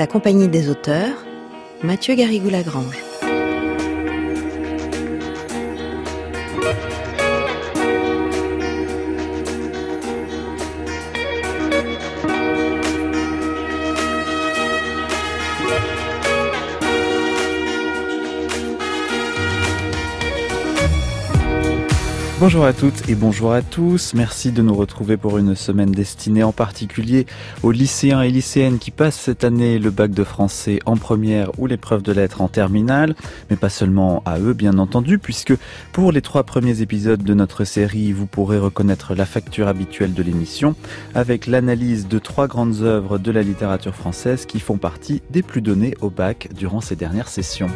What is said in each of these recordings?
la compagnie des auteurs, Mathieu Garrigou-Lagrange. Bonjour à toutes et bonjour à tous. Merci de nous retrouver pour une semaine destinée en particulier aux lycéens et lycéennes qui passent cette année le bac de français en première ou l'épreuve de lettres en terminale, mais pas seulement à eux bien entendu, puisque pour les trois premiers épisodes de notre série, vous pourrez reconnaître la facture habituelle de l'émission avec l'analyse de trois grandes œuvres de la littérature française qui font partie des plus données au bac durant ces dernières sessions.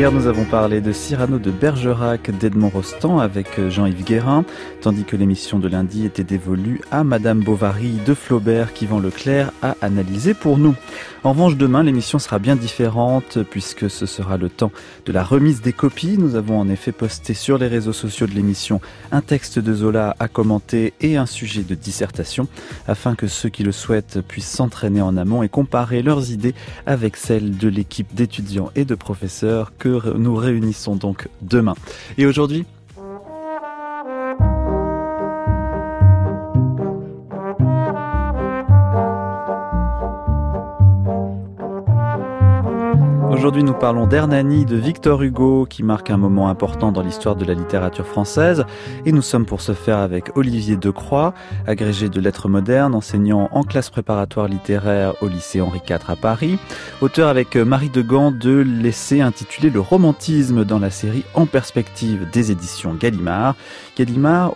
Hier, nous avons parlé de Cyrano de Bergerac d'Edmond Rostand avec euh, Jean-Yves Guérin, tandis que l'émission de lundi était dévolue à Madame Bovary de Flaubert qui vend Leclerc à analyser pour nous. En revanche, demain, l'émission sera bien différente puisque ce sera le temps de la remise des copies. Nous avons en effet posté sur les réseaux sociaux de l'émission un texte de Zola à commenter et un sujet de dissertation afin que ceux qui le souhaitent puissent s'entraîner en amont et comparer leurs idées avec celles de l'équipe d'étudiants et de professeurs que nous réunissons donc demain. Et aujourd'hui, Aujourd'hui, nous parlons d'Hernani de Victor Hugo, qui marque un moment important dans l'histoire de la littérature française. Et nous sommes pour ce faire avec Olivier Decroix, agrégé de lettres modernes, enseignant en classe préparatoire littéraire au lycée Henri IV à Paris, auteur avec Marie de Gand de l'essai intitulé Le romantisme dans la série En perspective des éditions Gallimard.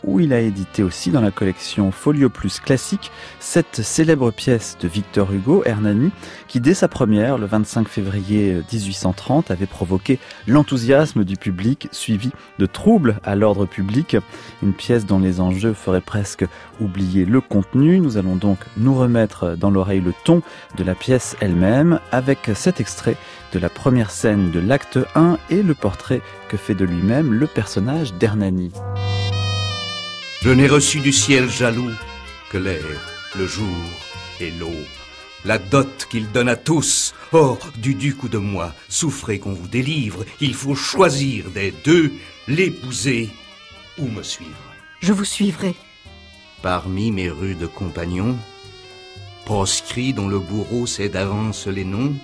Où il a édité aussi dans la collection Folio Plus classique cette célèbre pièce de Victor Hugo, Hernani, qui dès sa première, le 25 février 1830 avait provoqué l'enthousiasme du public suivi de troubles à l'ordre public, une pièce dont les enjeux feraient presque oublier le contenu. Nous allons donc nous remettre dans l'oreille le ton de la pièce elle-même avec cet extrait de la première scène de l'acte 1 et le portrait que fait de lui-même le personnage d'Hernani. Je n'ai reçu du ciel jaloux que l'air, le jour et l'eau la dot qu'il donne à tous. Or, du duc ou de moi, souffrez qu'on vous délivre. Il faut choisir des deux, l'épouser ou me suivre. Je vous suivrai. Parmi mes rudes compagnons, proscrits dont le bourreau sait d'avance les noms,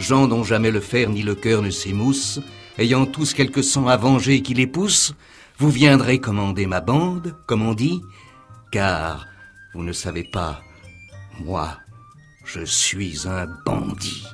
gens dont jamais le fer ni le cœur ne s'émoussent, ayant tous quelque sang à venger qui les pousse, vous viendrez commander ma bande, comme on dit, car vous ne savez pas, moi, je suis un bandit.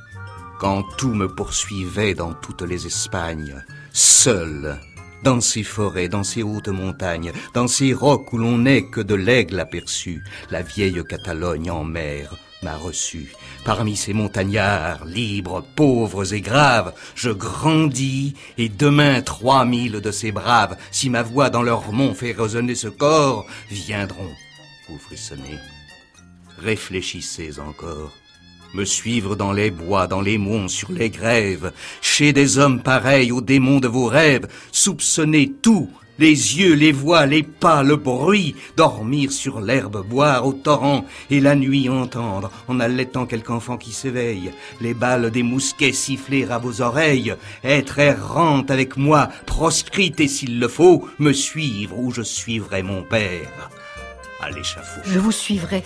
Quand tout me poursuivait dans toutes les Espagnes, seul, dans ces forêts, dans ces hautes montagnes, dans ces rocs où l'on n'est que de l'aigle aperçu, la vieille Catalogne en mer m'a reçu. Parmi ces montagnards, libres, pauvres et graves, je grandis, et demain trois mille de ces braves, si ma voix dans leurs monts fait résonner ce corps, viendront vous frissonner réfléchissez encore. Me suivre dans les bois, dans les monts, sur les grèves, chez des hommes pareils aux démons de vos rêves, soupçonner tout, les yeux, les voix, les pas, le bruit, dormir sur l'herbe, boire au torrent, et la nuit entendre, en allaitant quelque enfant qui s'éveille, les balles des mousquets siffler à vos oreilles, être errante avec moi, proscrite et s'il le faut, me suivre où je suivrai mon père à l'échafaud. Je vous suivrai.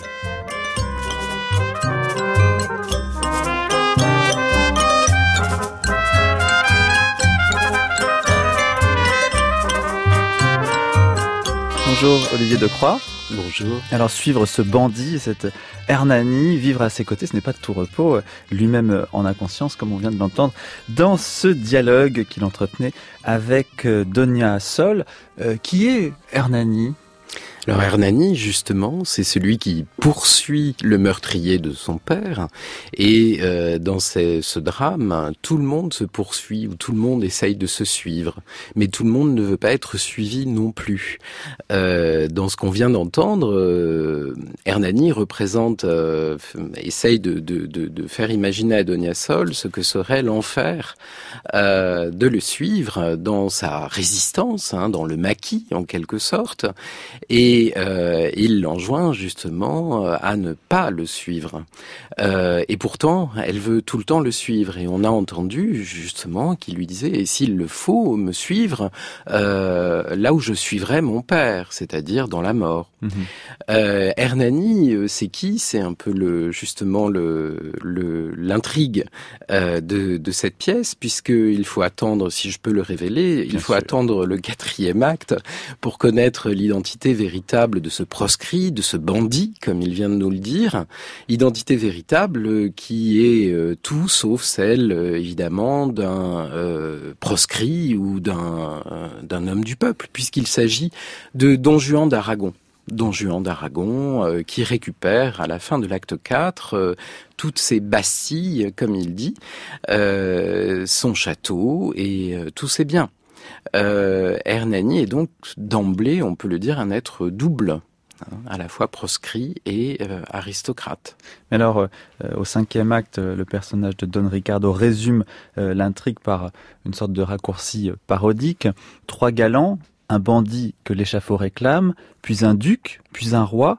Bonjour Olivier Decroix. Bonjour. Alors suivre ce bandit, cette Hernani, vivre à ses côtés, ce n'est pas de tout repos. Lui-même en a conscience, comme on vient de l'entendre, dans ce dialogue qu'il entretenait avec euh, Donia Sol. Euh, qui est Hernani? Alors Hernani, justement, c'est celui qui poursuit le meurtrier de son père. Et euh, dans ce, drame, tout le monde se poursuit ou tout le monde essaye de se suivre. Mais tout le monde ne veut pas être suivi non plus. Euh, dans ce qu'on vient d'entendre, euh, Hernani représente, euh, essaye de, de, faire imaginer à Donia Sol ce que serait l'enfer euh, de le suivre dans sa résistance, hein, dans le maquis en quelque sorte. Et euh, il l'enjoint justement euh, à ne pas le suivre. Euh, et pourtant, elle veut tout le temps le suivre. Et on a entendu justement qu'il lui disait, et s'il le faut, me suivre là où je suivrai mon père, c'est-à-dire dans la mort. Mhm. Hernani, c'est qui? C'est un peu le justement le l'intrigue de, de cette pièce, puisqu'il faut attendre, si je peux le révéler, il faut attendre le quatrième acte pour connaître l'identité véritable de ce proscrit, de ce bandit, comme il vient de nous le dire, identité véritable qui est euh, tout sauf celle, euh, évidemment, d'un euh, proscrit ou d'un d'un homme du peuple, puisqu'il s'agit de Don Juan d'Aragon. Don Juan d'Aragon, qui récupère à la fin de l'acte 4 toutes ses bastilles, comme il dit, son château et tous ses biens. Euh, Hernani est donc d'emblée, on peut le dire, un être double hein, à la fois proscrit et euh, aristocrate. Mais alors, euh, au cinquième acte, le personnage de Don Ricardo résume l'intrigue par une sorte de raccourci parodique. Trois galants, un bandit que l'échafaud réclame, puis un duc, puis un roi,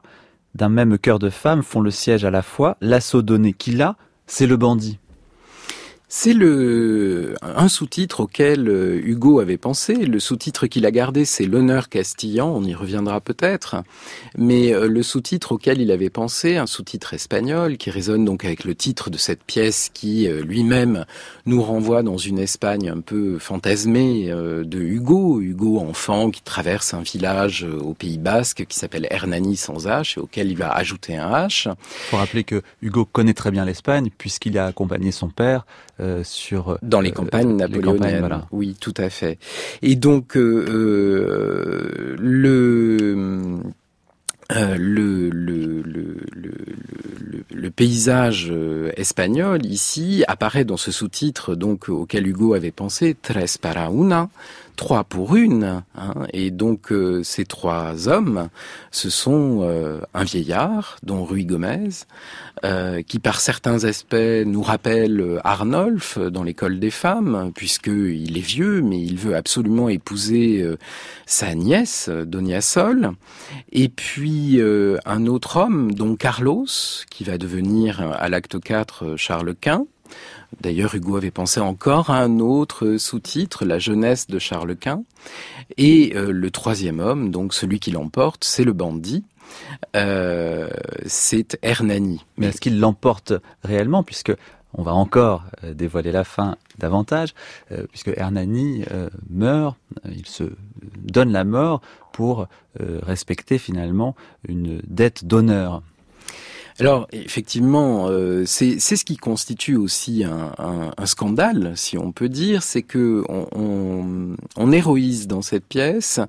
d'un même cœur de femme font le siège à la fois. L'assaut donné qu'il a, c'est le bandit. C'est le un sous-titre auquel euh, Hugo avait pensé. Le sous-titre qu'il a gardé, c'est l'honneur castillan. On y reviendra peut-être. Mais euh, le sous-titre auquel il avait pensé, un sous-titre espagnol qui résonne donc avec le titre de cette pièce qui euh, lui-même nous renvoie dans une Espagne un peu fantasmée de Hugo. Hugo enfant qui traverse un village au Pays Basque qui s'appelle Hernani sans H et auquel il va ajouter un H. Faut rappeler que Hugo connaît très bien l'Espagne puisqu'il a accompagné son père euh, sur dans les euh, campagnes napoléoniennes. Oui, tout à fait. Et donc euh, le le, le, le, le, paysage espagnol ici apparaît dans ce sous-titre donc auquel Hugo avait pensé Tres para una trois pour une. Hein, et donc euh, ces trois hommes, ce sont euh, un vieillard, dont Rui Gomez, euh, qui par certains aspects nous rappelle Arnolphe dans l'école des femmes, puisqu'il est vieux, mais il veut absolument épouser sa nièce, Donia Sol. Et puis un autre homme, dont Carlos, qui va devenir à l'acte 4 Charles Quint, D'ailleurs, Hugo avait pensé encore à un autre sous-titre, La jeunesse de Charles Quint. Et euh, le troisième homme, donc celui qui l'emporte, c'est le bandit. Euh, c'est Hernani. Mais est-ce qu'il l'emporte réellement puisque on va encore euh, dévoiler la fin davantage, puisque Hernani meurt, il se donne la mort pour respecter finalement une dette d'honneur. Alors effectivement, euh, c'est ce qui constitue aussi un, scandale, si on peut dire, c'est que on, on, héroïse dans cette pièce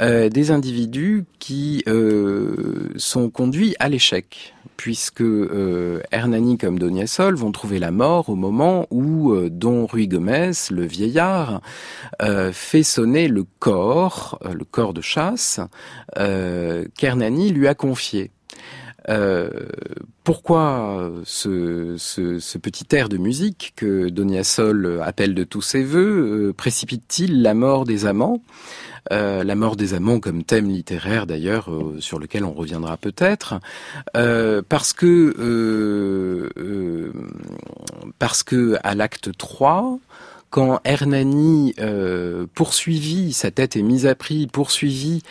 euh, des individus qui euh, sont conduits à l'échec puisque Hernani comme Doniasol vont trouver la mort au moment où Don Rui Gomez, le vieillard, fait sonner le corps, le corps de chasse, qu'Hernani lui a confié. Euh, pourquoi ce, ce, ce, petit air de musique que Donia Sol appelle de tous ses voeux euh, précipite-t-il la mort des amants? Euh, la mort des amants comme thème littéraire d'ailleurs euh, sur lequel on reviendra peut-être. Parce que parce que à l'acte 3 quand Hernani euh, poursuivi, sa tête est mise à prix, poursuivi,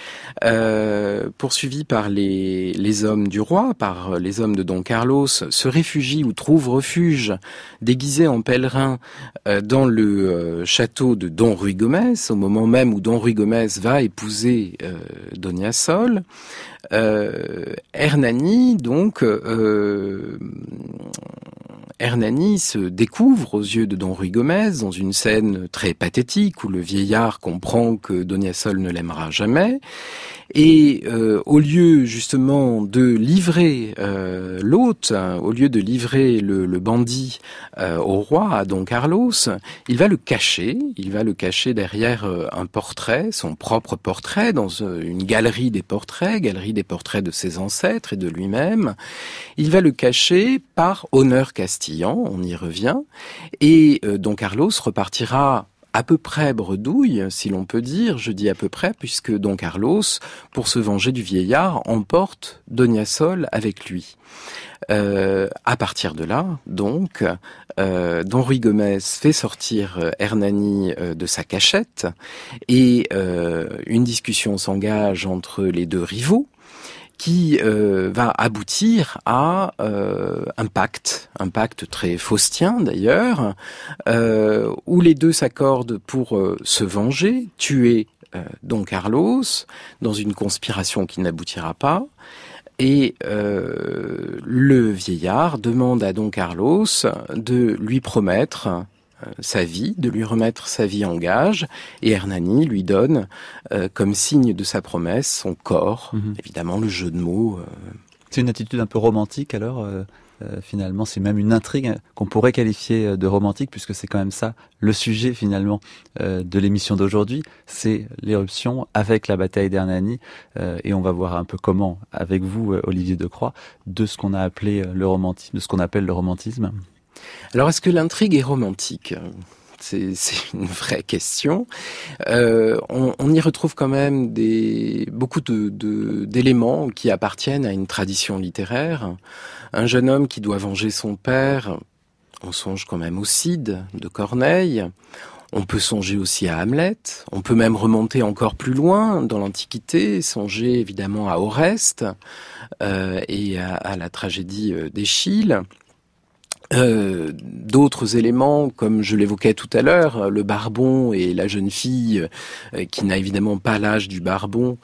euh, poursuivi par les, les hommes du roi, par les hommes de Don Carlos, se réfugie ou trouve refuge déguisé en pèlerin euh, dans le euh, château de Don Rui Gomez, au moment même où Don Rui Gomez va épouser Donia Sol. Hernani, donc, Hernani se découvre aux yeux de Don Rui Gomez dans une scène très pathétique où le vieillard comprend que Donia Sol ne l'aimera jamais. Et euh, au lieu justement de livrer euh, l'hôte, hein, au lieu de livrer le, bandit euh, au roi, à Don Carlos, il va le cacher, il va le cacher derrière un portrait, son propre portrait, dans une galerie des portraits, galerie des portraits de ses ancêtres et de lui-même. Il va le cacher par honneur castillan, on y revient, et Don Carlos repartira à peu près bredouille, si l'on peut dire, je dis à peu près, puisque Don Carlos, pour se venger du vieillard, emporte Donia Sol avec lui. Euh, à partir de là, donc, euh, Don Ruy Gomez fait sortir euh, Hernani de sa cachette et une discussion s'engage entre les deux rivaux qui euh, va aboutir à euh, un pacte, un pacte très faustien d'ailleurs, euh, où les deux s'accordent pour se venger, tuer Don Carlos dans une conspiration qui n'aboutira pas. Et le vieillard demande à Don Carlos de lui promettre sa vie, de lui remettre sa vie en gage, et Hernani lui donne, euh, comme signe de sa promesse, son corps, mhm. évidemment le jeu de mots. Euh. C'est une attitude un peu romantique alors finalement, c'est même une intrigue qu'on pourrait qualifier de romantique, puisque c'est quand même ça le sujet finalement de l'émission d'aujourd'hui, c'est l'éruption avec la bataille d'Hernani, et on va voir un peu comment, avec vous, Olivier Decroix, de ce qu'on a appelé le romantisme, de ce qu'on appelle le romantisme. Alors, est-ce que l'intrigue est romantique? C'est une vraie question. Euh, on, y retrouve quand même beaucoup d'éléments qui appartiennent à une tradition littéraire. Un jeune homme qui doit venger son père, on songe quand même au Cid de Corneille. On peut songer aussi à Hamlet, on peut même remonter encore plus loin dans l'Antiquité, songer évidemment à Oreste euh, et à, à, la tragédie euh, d'Échille. Euh, d'autres éléments, comme je l'évoquais tout à l'heure, le barbon et la jeune fille euh, qui n'a évidemment pas l'âge du barbon,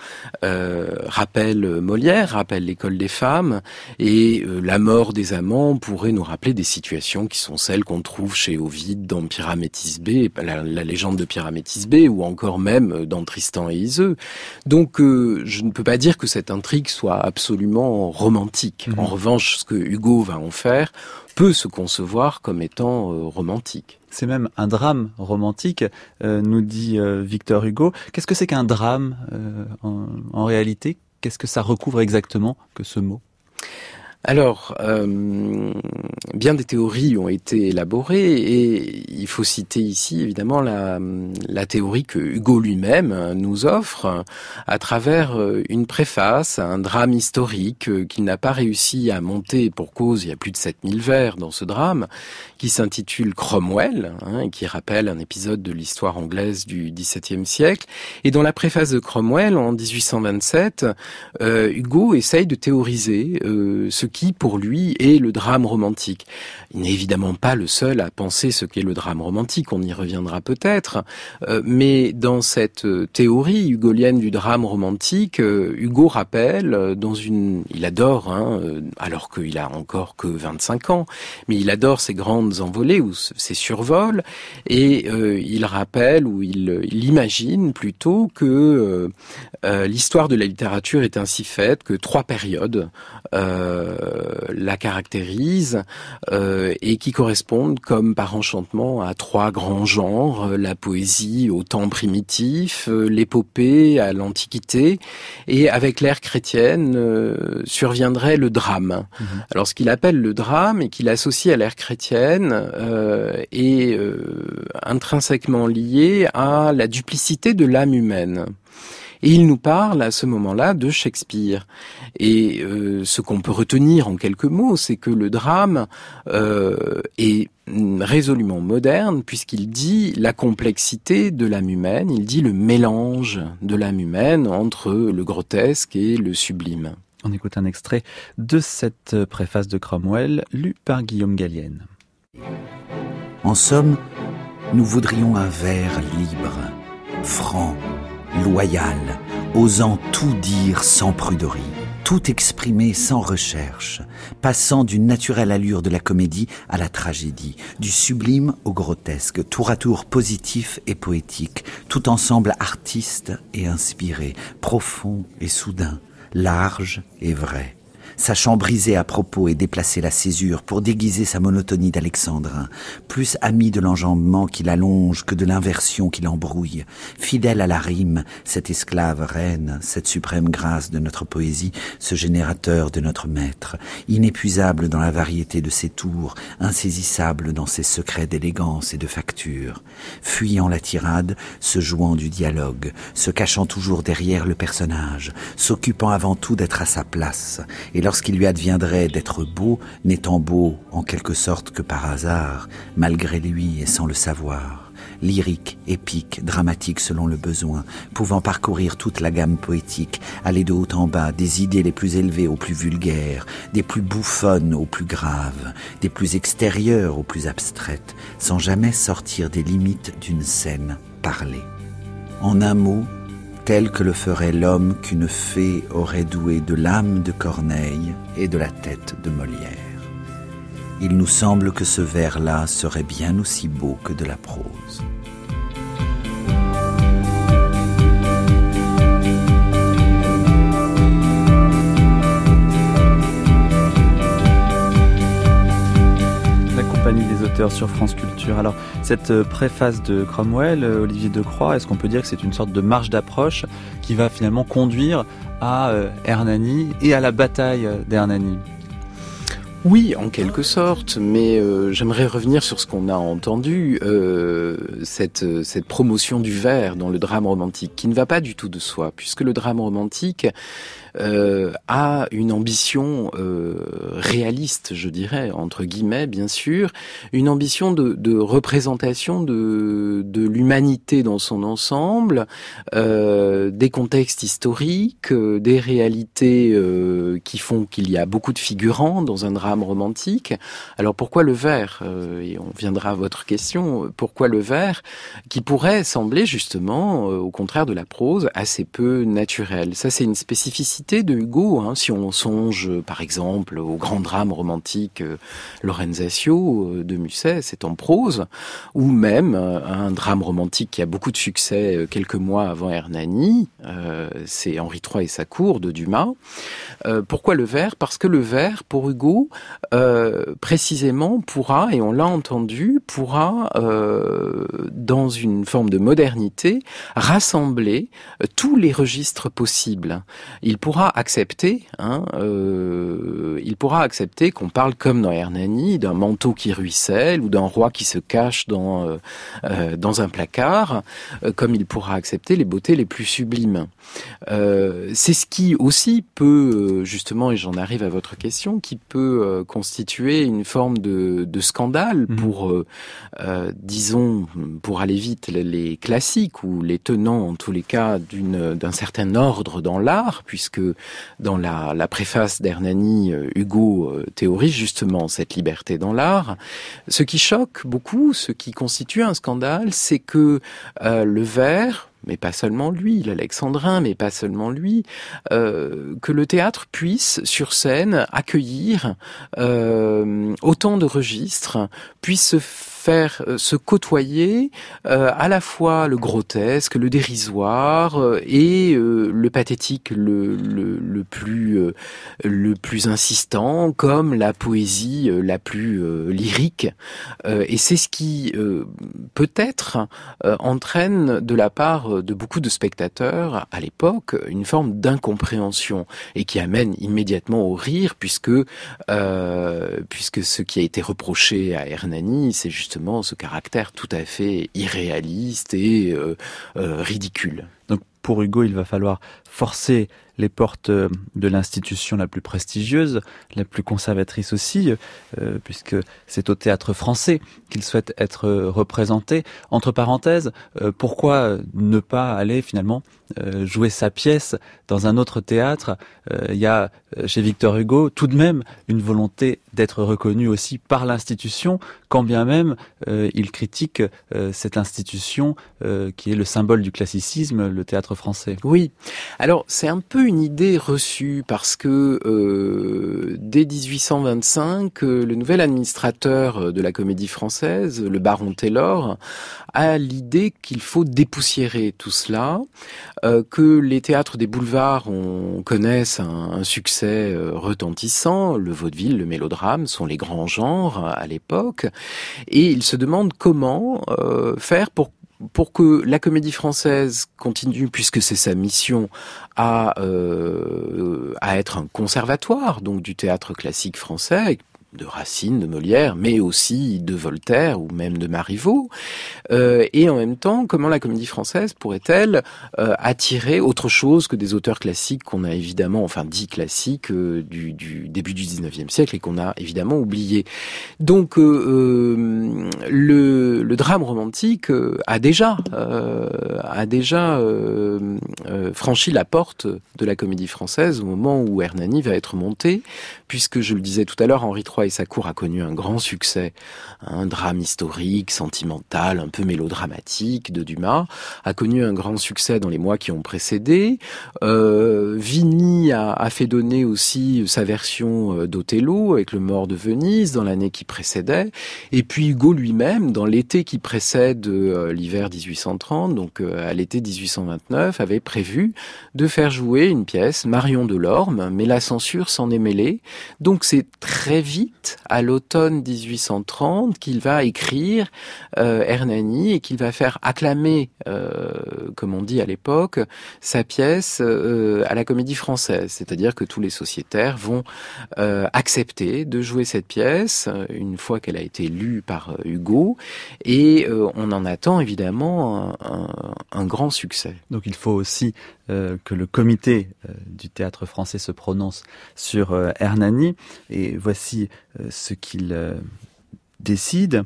euh, rappellent Molière, rappellent l'école des femmes, et euh, la mort des amants pourrait nous rappeler des situations qui sont celles qu'on trouve chez Ovide dans Pyramétis B, la, légende de Pyramétis B, ou encore même dans Tristan et Iseux. Donc je ne peux pas dire que cette intrigue soit absolument romantique. Mmh. En revanche, ce que Hugo va en faire, peut se concevoir comme étant euh, romantique. C'est même un drame romantique, euh, nous dit euh, Victor Hugo. Qu'est-ce que c'est qu'un drame en réalité? Qu'est-ce que ça recouvre exactement que ce mot? Alors, euh, bien des théories ont été élaborées et il faut citer ici évidemment la, théorie que Hugo lui-même nous offre à travers euh, une préface, un drame historique euh, qu'il n'a pas réussi à monter pour cause, il y a plus de 7000 vers dans ce drame, qui s'intitule Cromwell, hein, et qui rappelle un épisode de l'histoire anglaise du XVIIe siècle. Et dans la préface de Cromwell, en 1827, Hugo essaye de théoriser ce qui, pour lui, est le drame romantique. Il n'est évidemment pas le seul à penser ce qu'est le drame romantique, on y reviendra peut-être, euh, mais dans cette euh, théorie hugolienne du drame romantique, euh, Hugo rappelle, dans une... il adore, hein, alors qu'il a encore que 25 ans, mais il adore ces grandes envolées ou ces survols, et il rappelle ou il, il imagine plutôt que l'histoire de la littérature est ainsi faite que trois périodes la caractérisent euh, et qui correspondent comme par enchantement à trois grands genres, euh, la poésie au temps primitif, euh, l'épopée à l'Antiquité, et avec l'ère chrétienne surviendrait le drame. Mhm. Alors ce qu'il appelle le drame et qu'il associe à l'ère chrétienne est intrinsèquement lié à la duplicité de l'âme humaine. Et il nous parle à ce moment-là de Shakespeare. Et euh, ce qu'on peut retenir en quelques mots, c'est que le drame euh, est résolument moderne puisqu'il dit la complexité de l'âme humaine, il dit le mélange de l'âme humaine entre le grotesque et le sublime. On écoute un extrait de cette préface de Cromwell lue par Guillaume Gallienne. En somme, nous voudrions un vers libre, franc, loyal, osant tout dire sans pruderie. tout exprimé sans recherche, passant d'une naturelle allure de la comédie à la tragédie, du sublime au grotesque, tour à tour positif et poétique, tout ensemble artiste et inspiré, profond et soudain, large et vrai sachant briser à propos et déplacer la césure pour déguiser sa monotonie d'alexandrin, plus ami de l'enjambement qui l'allonge que de l'inversion qui l'embrouille, fidèle à la rime, cette esclave reine, cette suprême grâce de notre poésie, ce générateur de notre maître, inépuisable dans la variété de ses tours, insaisissable dans ses secrets d'élégance et de facture, fuyant la tirade, se jouant du dialogue, se cachant toujours derrière le personnage, s'occupant avant tout d'être à sa place, et lorsqu'il lui adviendrait d'être beau, n'étant beau en quelque sorte que par hasard, malgré lui et sans le savoir, lyrique, épique, dramatique selon le besoin, pouvant parcourir toute la gamme poétique, aller de haut en bas, des idées les plus élevées aux plus vulgaires, des plus bouffonnes aux plus graves, des plus extérieures aux plus abstraites, sans jamais sortir des limites d'une scène parlée. En un mot, tel que le ferait l'homme qu'une fée aurait doué de l'âme de Corneille et de la tête de Molière. Il nous semble que ce vers-là serait bien aussi beau que de la prose. Des auteurs sur France Culture. Alors, cette euh, préface de Cromwell, euh, Olivier Decroix, est-ce qu'on peut dire que c'est une sorte de marge d'approche qui va finalement conduire à euh, Hernani et à la bataille d'Hernani? Oui, en quelque sorte, mais j'aimerais revenir sur ce qu'on a entendu, cette, cette promotion du vers dans le drame romantique, qui ne va pas du tout de soi, puisque le drame romantique euh, a une ambition euh, réaliste, je dirais, entre guillemets, bien sûr, une ambition de, de représentation de, de l'humanité dans son ensemble, euh, des contextes historiques, euh, des réalités euh, qui font qu'il y a beaucoup de figurants dans un drame romantique. Alors pourquoi le vers Et on viendra à votre question. Pourquoi le vers qui pourrait sembler justement, au contraire de la prose, assez peu naturel? Ça, c'est une spécificité de Hugo, hein, si on songe par exemple au grand drame romantique euh, Lorenzatio euh, de Musset, c'est en prose, ou même euh, un drame romantique qui a beaucoup de succès quelques mois avant Hernani, c'est Henri III et sa cour de Dumas. pourquoi le vers? Parce que le vers, pour Hugo, précisément pourra, et on l'a entendu, pourra, dans une forme de modernité, rassembler tous les registres possibles. Il pourra accepter, hein, euh, il pourra accepter qu'on parle comme dans Hernani d'un manteau qui ruisselle ou d'un roi qui se cache dans euh, euh, dans un placard, comme il pourra accepter les beautés les plus sublimes. C'est ce qui aussi peut justement, et j'en arrive à votre question, qui peut constituer une forme de, de scandale mmh. pour, disons, pour aller vite, les classiques ou les tenants en tous les cas d'un certain ordre dans l'art, puisque dans la, préface d'Hernani, euh, Hugo euh, théorise justement cette liberté dans l'art. Ce qui choque beaucoup, ce qui constitue un scandale, c'est que euh, le vers, mais pas seulement lui, l'Alexandrin, mais pas seulement lui, que le théâtre puisse, sur scène, accueillir autant de registres, puisse se faire euh, se côtoyer euh, à la fois le grotesque, le dérisoire euh, et le pathétique le, le, le plus le plus insistant, comme la poésie la plus lyrique. et c'est ce qui peut-être entraîne de la part de beaucoup de spectateurs à l'époque une forme d'incompréhension et qui amène immédiatement au rire puisque puisque ce qui a été reproché à Hernani, c'est justement ce caractère tout à fait irréaliste et euh, euh, ridicule. Donc pour Hugo, il va falloir forcer les portes euh, de l'institution la plus prestigieuse, la plus conservatrice aussi, euh, puisque c'est au théâtre français qu'il souhaite être représenté. Entre parenthèses, euh, pourquoi ne pas aller finalement jouer sa pièce dans un autre théâtre? Il y a chez Victor Hugo tout de même une volonté d'être reconnu aussi par l'institution, quand bien même il critique cette institution qui est le symbole du classicisme, le théâtre français. Oui, alors c'est un peu une idée reçue parce que euh, dès 1825, euh, le nouvel administrateur de la comédie française, le baron Taylor, a l'idée qu'il faut dépoussiérer tout cela, euh, que les théâtres des boulevards on, connaissent un succès retentissant, le vaudeville, le mélodrame sont les grands genres à l'époque, et il se demande comment faire pour pour que la comédie française continue, puisque c'est sa mission, à, euh, être un conservatoire donc du théâtre classique français, de Racine, de Molière, mais aussi de Voltaire ou même de Marivaux. Euh, et en même temps, comment la comédie française pourrait-elle euh, attirer autre chose que des auteurs classiques qu'on a évidemment, enfin dit classiques euh, du, début du 19e siècle et qu'on a évidemment oublié. Donc le, le, drame romantique a déjà a déjà franchi la porte de la comédie française au moment où Hernani va être monté, puisque je le disais tout à l'heure, Henri III et sa cour a connu un grand succès. Un drame historique, sentimental, un peu mélodramatique de Dumas a connu un grand succès dans les mois qui ont précédé. Euh, Vigny a, fait donner aussi sa version euh, d'Othello avec le mort de Venise dans l'année qui précédait. Et puis Hugo lui-même, dans l'été qui précède euh, l'hiver 1830, donc à l'été 1829, avait prévu de faire jouer une pièce, Marion de Lorme, mais la censure s'en est mêlée. Donc c'est très vite à l'automne 1830 qu'il va écrire euh, Hernani et qu'il va faire acclamer, euh, comme on dit à l'époque, sa pièce euh, à la Comédie Française. C'est-à-dire que tous les sociétaires vont accepter de jouer cette pièce une fois qu'elle a été lue par Hugo et on en attend évidemment un, grand succès. Donc il faut aussi que le comité du théâtre français se prononce sur Hernani. Et voici euh, ce qu'il euh, décide.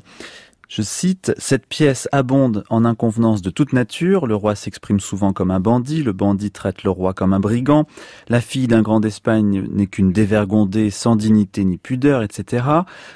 Je cite, Cette pièce abonde en inconvenances de toute nature, le roi s'exprime souvent comme un bandit, le bandit traite le roi comme un brigand, la fille d'un grand d'Espagne n'est qu'une dévergondée sans dignité ni pudeur, etc.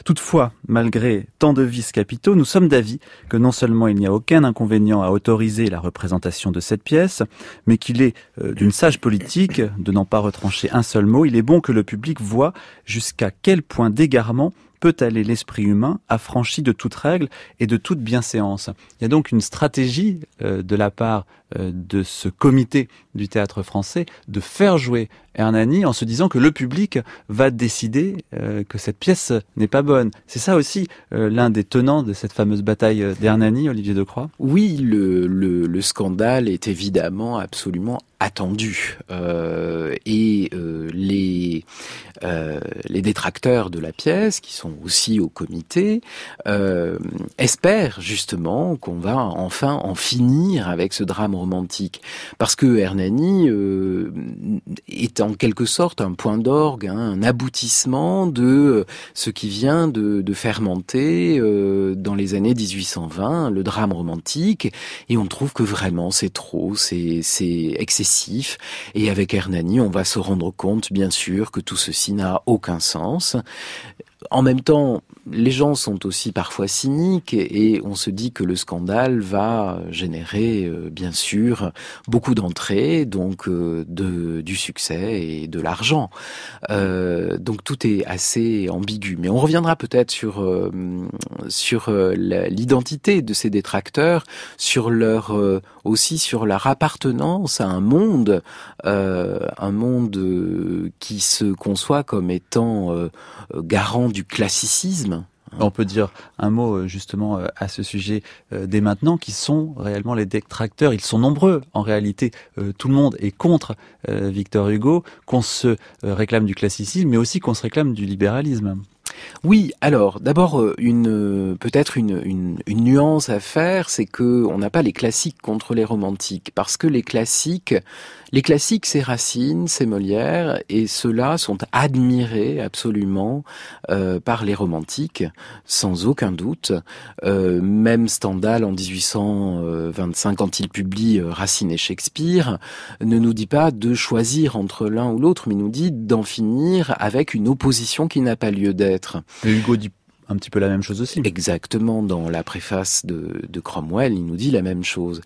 Toutefois, malgré tant de vices capitaux, nous sommes d'avis que non seulement il n'y a aucun inconvénient à autoriser la représentation de cette pièce, mais qu'il est euh, d'une sage politique de n'en pas retrancher un seul mot, il est bon que le public voit jusqu'à quel point d'égarement peut aller l'esprit humain affranchi de toute règle et de toute bienséance. Il y a donc une stratégie euh, de la part de ce comité du théâtre français de faire jouer Hernani en se disant que le public va décider euh, que cette pièce n'est pas bonne. C'est ça aussi euh, l'un des tenants de cette fameuse bataille d'Hernani, Olivier Decroix? Oui, le, le, le, scandale est évidemment absolument attendu. Euh, et les détracteurs de la pièce, qui sont aussi au comité, espèrent justement qu'on va enfin en finir avec ce drame Parce que Hernani euh, est en quelque sorte un point d'orgue, hein, un aboutissement de ce qui vient de, de fermenter euh, dans les années 1820, le drame romantique. Et on trouve que vraiment c'est trop, c'est excessif. Et avec Hernani, on va se rendre compte, bien sûr, que tout ceci n'a aucun sens. En même temps, les gens sont aussi parfois cyniques et, on se dit que le scandale va générer euh, bien sûr beaucoup d'entrées, donc euh, du succès et de l'argent. Euh, donc tout est assez ambigu. Mais on reviendra peut-être sur sur l'identité de ces détracteurs, sur leur aussi sur leur appartenance à un monde, un monde qui se conçoit comme étant garant du classicisme on peut dire un mot euh, justement euh, à ce sujet euh, dès maintenant, qui sont réellement les détracteurs. Ils sont nombreux en réalité. Tout le monde est contre Victor Hugo, qu'on se réclame du classicisme, mais aussi qu'on se réclame du libéralisme. Oui, alors d'abord une peut-être une, nuance à faire, c'est que on n'a pas les classiques contre les romantiques, parce que les classiques les classiques, c'est Racine, c'est Molière, et ceux-là sont admirés absolument euh, par les romantiques, sans aucun doute. Euh, même Stendhal, en 1825, quand il publie euh, Racine et Shakespeare, ne nous dit pas de choisir entre l'un ou l'autre, mais nous dit d'en finir avec une opposition qui n'a pas lieu d'être. Hugo dit un petit peu la même chose aussi. Exactement, dans la préface de, Cromwell, il nous dit la même chose.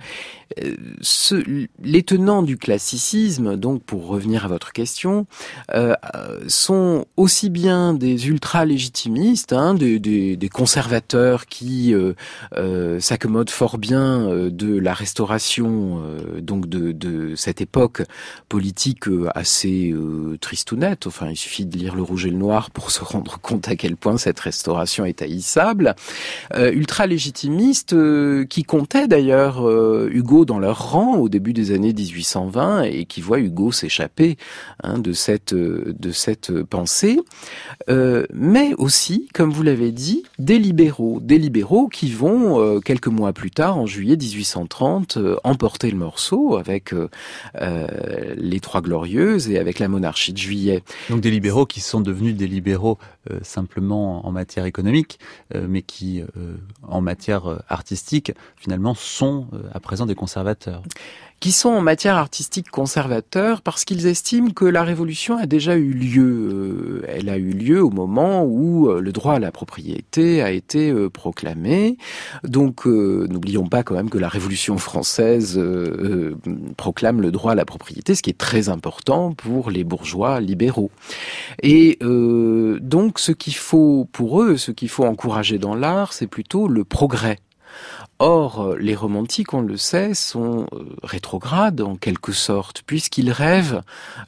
Euh, ce, les tenants du classicisme, donc pour revenir à votre question, euh, sont aussi bien des ultra-légitimistes, hein, des, des, conservateurs qui euh, s'accommodent fort bien de la restauration, donc de, de, cette époque politique assez tristounette. Enfin, il suffit de lire Le Rouge et le Noir pour se rendre compte à quel point cette restauration est haïssable. ultra-légitimiste qui comptait d'ailleurs Hugo dans leur rang au début des années 1820 et qui voient Hugo s'échapper hein, de cette de cette pensée, euh, mais aussi, comme vous l'avez dit, des libéraux, des libéraux qui vont euh, quelques mois plus tard, en juillet 1830, euh, emporter le morceau avec euh, les Trois Glorieuses et avec la monarchie de juillet. Donc des libéraux qui sont devenus des libéraux simplement en matière économique, mais qui, en matière artistique, finalement, sont à présent des conservateurs qui sont en matière artistique conservateurs parce qu'ils estiment que la révolution a déjà eu lieu. Euh, elle a eu lieu au moment où euh, le droit à la propriété a été euh, proclamé. Donc n'oublions pas quand même que la révolution française proclame le droit à la propriété, ce qui est très important pour les bourgeois libéraux. Et donc ce qu'il faut pour eux, ce qu'il faut encourager dans l'art, c'est plutôt le progrès Or, euh, les romantiques, on le sait, sont euh, rétrogrades en quelque sorte, puisqu'ils rêvent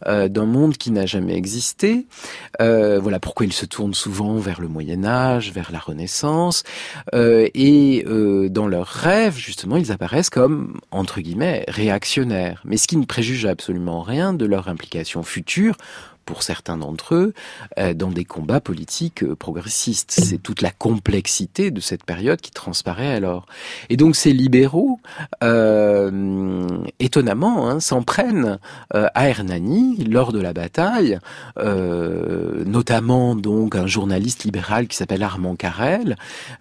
euh, d'un monde qui n'a jamais existé. voilà pourquoi ils se tournent souvent vers le Moyen Âge, vers la Renaissance, et dans leurs rêves, justement, ils apparaissent comme entre guillemets réactionnaires, mais ce qui ne préjuge absolument rien de leur implication future pour certains d'entre eux, euh, dans des combats politiques euh, progressistes. C'est toute la complexité de cette période qui transparaît alors. Et donc ces libéraux, euh, étonnamment, hein, s'en prennent à Hernani lors de la bataille, notamment donc un journaliste libéral qui s'appelle Armand Carrel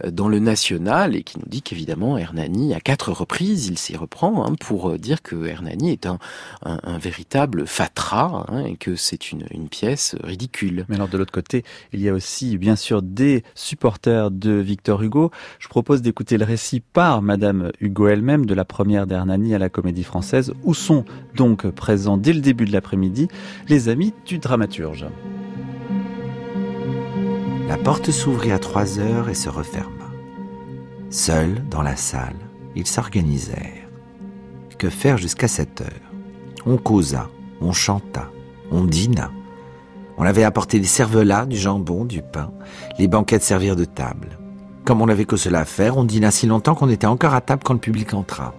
dans le National et qui nous dit qu'évidemment Hernani, à quatre reprises, il s'y reprend hein, pour dire que Hernani est un véritable fatras hein, et que c'est une, une pièce ridicule. Mais alors de l'autre côté, il y a aussi bien sûr des supporters de Victor Hugo. Je propose d'écouter le récit par Madame Hugo elle-même de la première d'Hernani à la Comédie Française, où sont donc présents dès le début de l'après-midi les amis du dramaturge? La porte s'ouvrit à trois heures et se referma. Seuls, dans la salle, ils s'organisèrent. Que faire jusqu'à sept heures? On causa, on chanta, on dîna. On avait apporté des cervelas, du jambon, du pain. Les banquettes servirent de table. Comme on n'avait que cela à faire, on dîna si longtemps qu'on était encore à table quand le public entra.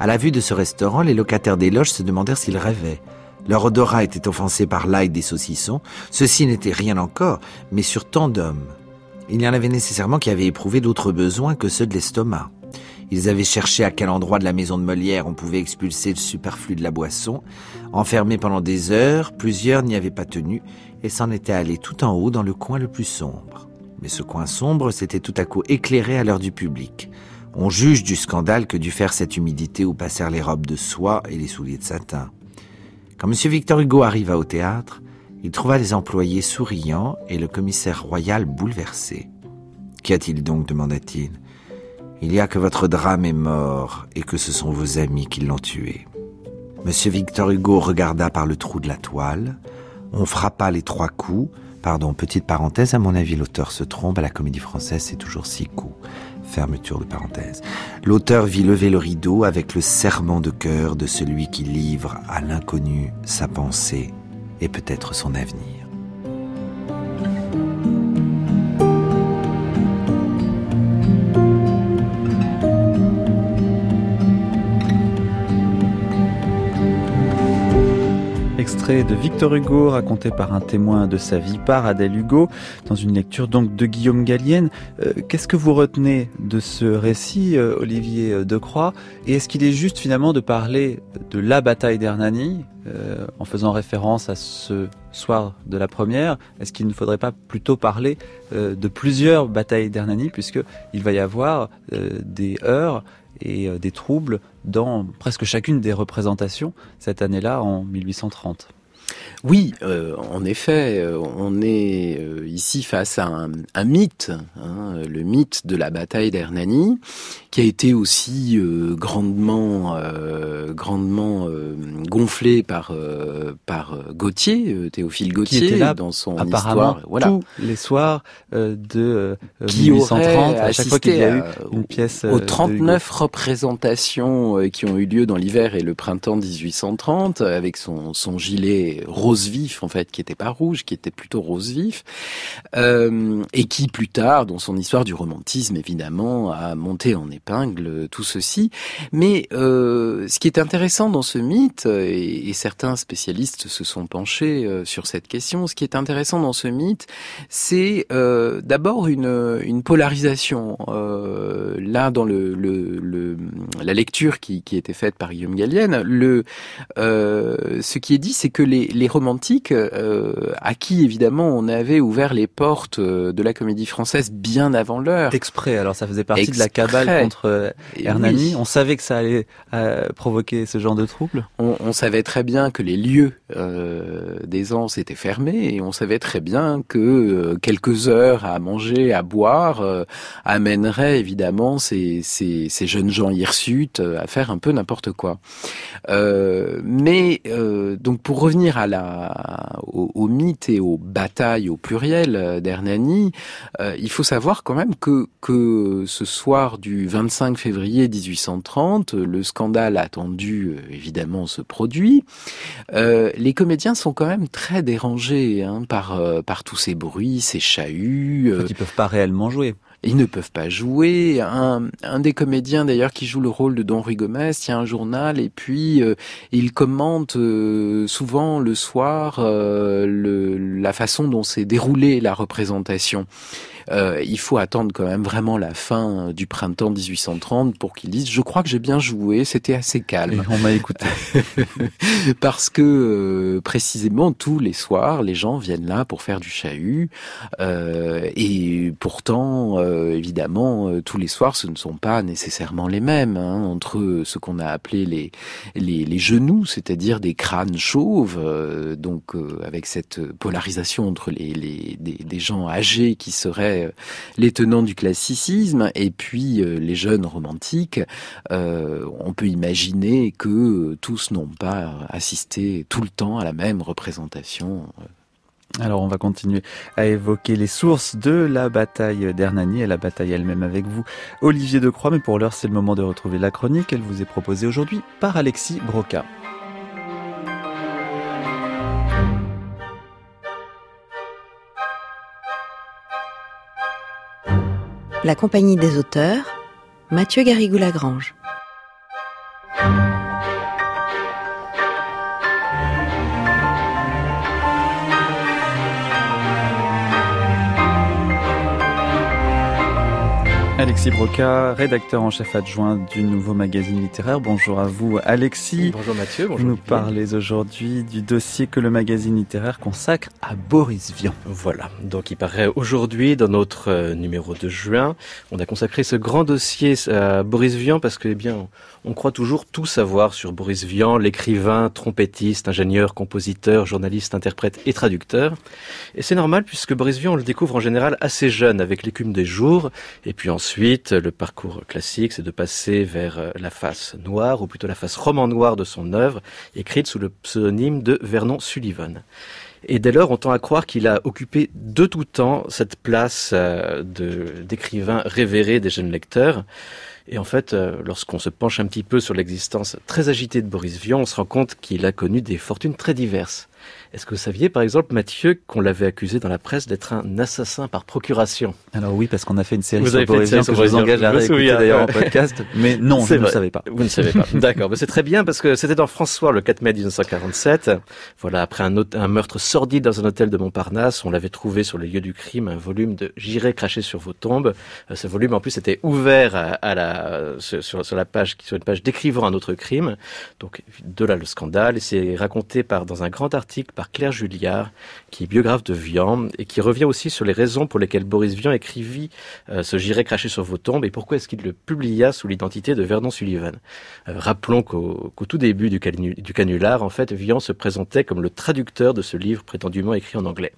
À la vue de ce restaurant, les locataires des loges se demandèrent s'ils rêvaient. Leur odorat était offensé par l'ail des saucissons. Ceci n'était rien encore, mais sur tant d'hommes. Il y en avait nécessairement qui avaient éprouvé d'autres besoins que ceux de l'estomac. Ils avaient cherché à quel endroit de la maison de Molière on pouvait expulser le superflu de la boisson. Enfermés pendant des heures, plusieurs n'y avaient pas tenu et s'en étaient allés tout en haut dans le coin le plus sombre. Mais ce coin sombre s'était tout à coup éclairé à l'heure du public. On juge du scandale que dut faire cette humidité où passèrent les robes de soie et les souliers de satin. Quand M. Victor Hugo arriva au théâtre, il trouva les employés souriants et le commissaire royal bouleversé. Qu'y a-t-il donc demanda-t-il. Il y a que votre drame est mort et que ce sont vos amis qui l'ont tué. Monsieur Victor Hugo regarda par le trou de la toile. On frappa les trois coups. Pardon, petite parenthèse, à mon avis, l'auteur se trompe. À la comédie française, c'est toujours six coups. Fermeture de parenthèse. L'auteur vit lever le rideau avec le serment de cœur de celui qui livre à l'inconnu sa pensée et peut-être son avenir. De Victor Hugo raconté par un témoin de sa vie par Adèle Hugo dans une lecture donc de Guillaume Gallienne. Euh, Qu'est-ce que vous retenez de ce récit, euh, Olivier Decroix? Et est-ce qu'il est juste finalement de parler de la bataille d'Hernani euh, en faisant référence à ce soir de la première? Est-ce qu'il ne faudrait pas plutôt parler euh, de plusieurs batailles d'Hernani puisque il va y avoir euh, des heures et des troubles dans presque chacune des représentations cette année-là en 1830 Oui, euh, en effet, euh, on est euh, ici face à un, un mythe, hein, le mythe de la bataille d'Hernani, qui a été aussi grandement, grandement gonflé par par Gauthier, Théophile Gauthier, qui était là, dans son apparemment histoire. Voilà. tous les soirs de qui 1830, à chaque fois qu'il y a eu une pièce aux 39 représentations qui ont eu lieu dans l'hiver et le printemps 1830, avec son son gilet rose vif en fait, qui était pas rouge, qui était plutôt rose vif, euh, et qui plus tard, dans son histoire du romantisme évidemment, a monté en épingle tout ceci. Mais euh, ce qui est intéressant dans ce mythe, et, et certains spécialistes se sont penchés euh, sur cette question, ce qui est intéressant dans ce mythe, c'est euh, d'abord une, une polarisation. Euh, là, dans le, le, le, la lecture qui, qui était faite par Guillaume Gallienne, le, ce qui est dit, c'est que les, les romantiques, euh, à qui évidemment on avait ouvert les portes euh, de la comédie française bien avant l'heure. Exprès, alors ça faisait partie de la cabale contre euh, Hernani. On savait que ça allait provoquer ce genre de troubles. On, on, savait très bien que les lieux euh, d'aisance étaient fermés et on savait très bien que quelques heures à manger, à boire, amèneraient évidemment ces, ces, ces, jeunes gens hirsutes à faire un peu n'importe quoi. mais donc pour revenir à la, au, au, mythe et aux batailles au pluriel euh, d'Hernani, euh, il faut savoir quand même que, que ce soir du 25 février 1830, le scandale attendu euh, évidemment se produit. Euh, les comédiens sont quand même très dérangés hein, par, par tous ces bruits, ces chahuts. Ils peuvent pas réellement jouer. Ils ne peuvent pas jouer. Un, un des comédiens d'ailleurs qui joue le rôle de Don Ruy Gomez tient un journal et puis euh, il commente euh, souvent le soir euh, le, la façon dont s'est déroulée la représentation euh, il faut attendre quand même vraiment la fin du printemps 1830 pour qu'ils disent je crois que j'ai bien joué, c'était assez calme. on m'a écouté. Parce que euh, précisément tous les soirs, les gens viennent là pour faire du chahut euh, et pourtant, euh, évidemment, tous les soirs, ce ne sont pas nécessairement les mêmes hein, entre ce qu'on a appelé les les, les genoux, c'est-à-dire des crânes chauves, donc avec cette polarisation entre les, les des, des gens âgés qui seraient euh, les tenants du classicisme et puis euh, les jeunes romantiques, euh, on peut imaginer que tous n'ont pas assisté tout le temps à la même représentation. Alors on va continuer à évoquer les sources de la bataille d'Hernani et la bataille elle-même avec vous, Olivier Decroix, mais pour l'heure c'est le moment de retrouver la chronique. Elle vous est proposée aujourd'hui par Alexis Broca. La compagnie des auteurs, Mathieu Garrigou-Lagrange. Alexis Broca, rédacteur en chef adjoint du nouveau magazine littéraire. Bonjour à vous Alexis. Bonjour Mathieu. Bonjour. Vous nous parlez aujourd'hui du dossier que le magazine littéraire consacre à Boris Vian. Voilà. Donc il paraît aujourd'hui dans notre euh, numéro de juin. On a consacré ce grand dossier à Boris Vian parce que, eh bien, on croit toujours tout savoir sur Boris Vian, l'écrivain, trompettiste, ingénieur, compositeur, journaliste, interprète et traducteur. Et c'est normal puisque Boris Vian, on le découvre en général assez jeune avec l'écume des jours et puis ensuite le parcours classique, c'est de passer vers euh, la face noire, ou plutôt la face roman noire de son œuvre, écrite sous le pseudonyme de Vernon Sullivan. Et dès lors, on tend à croire qu'il a occupé de tout temps cette place euh, d'écrivain révéré des jeunes lecteurs. Et en fait, euh, lorsqu'on se penche un petit peu sur l'existence très agitée de Boris Vian, on se rend compte qu'il a connu des fortunes très diverses. Est-ce que vous saviez, par exemple, Mathieu, qu'on l'avait accusé dans la presse d'être un assassin par procuration? Alors oui, parce qu'on a fait une série sur Boris Vian que je vous engage à réécouter d'ailleurs en podcast. Mais non, je ne le savais pas. Vous ne savez pas. D'accord, c'est très bien parce que c'était dans François le 4 mai 1947. Voilà, après un, un meurtre sordide dans un hôtel de Montparnasse, on l'avait trouvé sur les lieux du crime un volume de J'irai cracher sur vos tombes. Euh, ce volume, en plus, était ouvert à, la sur, sur, la page, sur une page décrivant un autre crime. Donc de là le scandale. Et c'est raconté par dans un grand article Claire Julliard, qui est biographe de Vian, et qui revient aussi sur les raisons pour lesquelles Boris Vian écrivit euh, ce J'irai cracher sur vos tombes et pourquoi est-ce qu'il le publia sous l'identité de Vernon Sullivan. Euh, rappelons qu'au tout début du, du, canular, en fait, Vian se présentait comme le traducteur de ce livre prétendument écrit en anglais.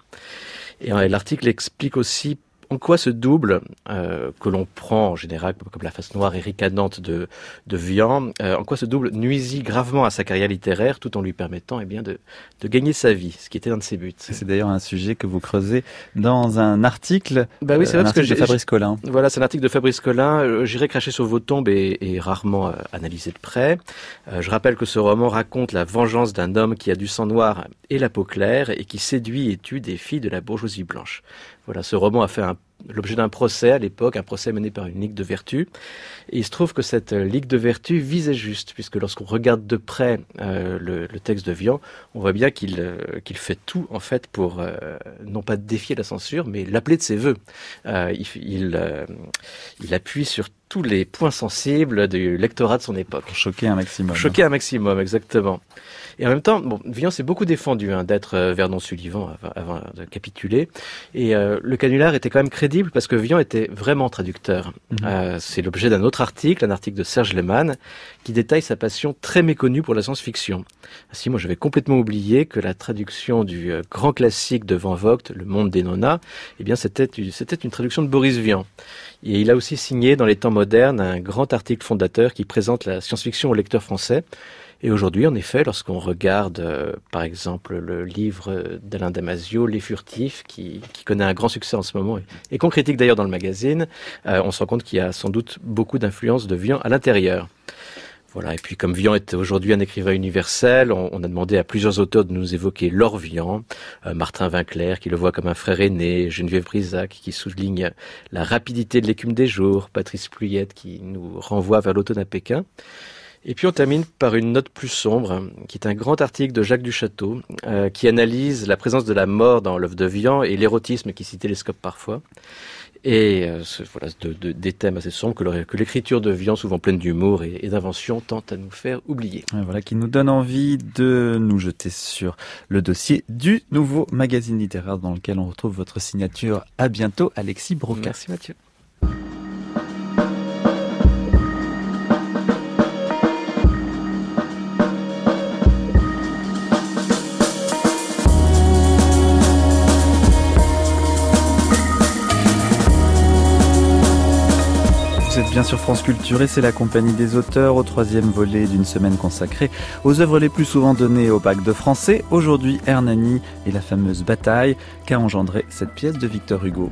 Et l'article explique aussi en quoi ce double, euh, que l'on prend en général comme la face noire et ricanante de, de Vian, euh, en quoi ce double nuisit gravement à sa carrière littéraire tout en lui permettant eh bien, de, de gagner sa vie, ce qui était un de ses buts. C'est d'ailleurs un sujet que vous creusez dans un article, bah oui, c'est euh, vrai, parce que de Fabrice Collin. Voilà, c'est un article de Fabrice Collin. Euh, j'irai cracher sur vos tombes et, et rarement euh, analysé de près. je rappelle que ce roman raconte la vengeance d'un homme qui a du sang noir et la peau claire et qui séduit et tue des filles de la bourgeoisie blanche. Voilà, ce roman a fait l'objet d'un procès à l'époque, un procès mené par une ligue de vertu. Et il se trouve que cette euh, ligue de vertu visait juste, puisque lorsqu'on regarde de près euh, le, texte de Vian, on voit bien qu'il euh, fait tout en fait pour non pas défier la censure, mais l'appeler de ses voeux. il, il, il appuie sur tous les points sensibles du lectorat de son époque. Pour choquer un maximum. choquer un maximum, exactement. Et en même temps, bon, Vian s'est beaucoup défendu hein, d'être euh, Vernon Sullivan avant, de capituler. Et euh, le canular était quand même crédible parce que Vian était vraiment traducteur. Mhm. Euh, c'est l'objet d'un autre article, un article de Serge Lehmann, qui détaille sa passion très méconnue pour la science-fiction. Ainsi, moi, j'avais complètement oublié que la traduction du grand classique de Van Vogt, Le Monde des Nonas, eh bien, c'était c'était une traduction de Boris Vian. Et il a aussi signé dans les temps un grand article fondateur qui présente la science-fiction au lecteur français. Et aujourd'hui, en effet, lorsqu'on regarde, euh, par exemple, le livre d'Alain Damasio, Les Furtifs, qui, connaît un grand succès en ce moment et, qu'on critique d'ailleurs dans le magazine, euh, on se rend compte qu'il y a sans doute beaucoup d'influence de Vian à l'intérieur. Voilà, et puis comme Vian est aujourd'hui un écrivain universel, on, a demandé à plusieurs auteurs de nous évoquer leur Vian, euh, Martin Vinclair qui le voit comme un frère aîné, Geneviève Brisac qui souligne la rapidité de l'écume des jours, Patrice Pluyette qui nous renvoie vers l'automne à Pékin. Et puis on termine par une note plus sombre, qui est un grand article de Jacques Duchâteau, euh, qui analyse la présence de la mort dans l'œuvre de Vian et l'érotisme qui s'y télescope parfois. Et euh, voilà, de, des thèmes assez sombres que l'écriture de Vian, souvent pleine d'humour et, d'invention, tente à nous faire oublier. voilà, qui nous donne envie de nous jeter sur le dossier du nouveau magazine littéraire dans lequel on retrouve votre signature. À bientôt, Alexis Broca. Merci Mathieu. Bien sur France Culture et c'est la compagnie des auteurs au troisième volet d'une semaine consacrée aux œuvres les plus souvent données au bac de français. Aujourd'hui, Hernani et la fameuse bataille qu'a engendré cette pièce de Victor Hugo.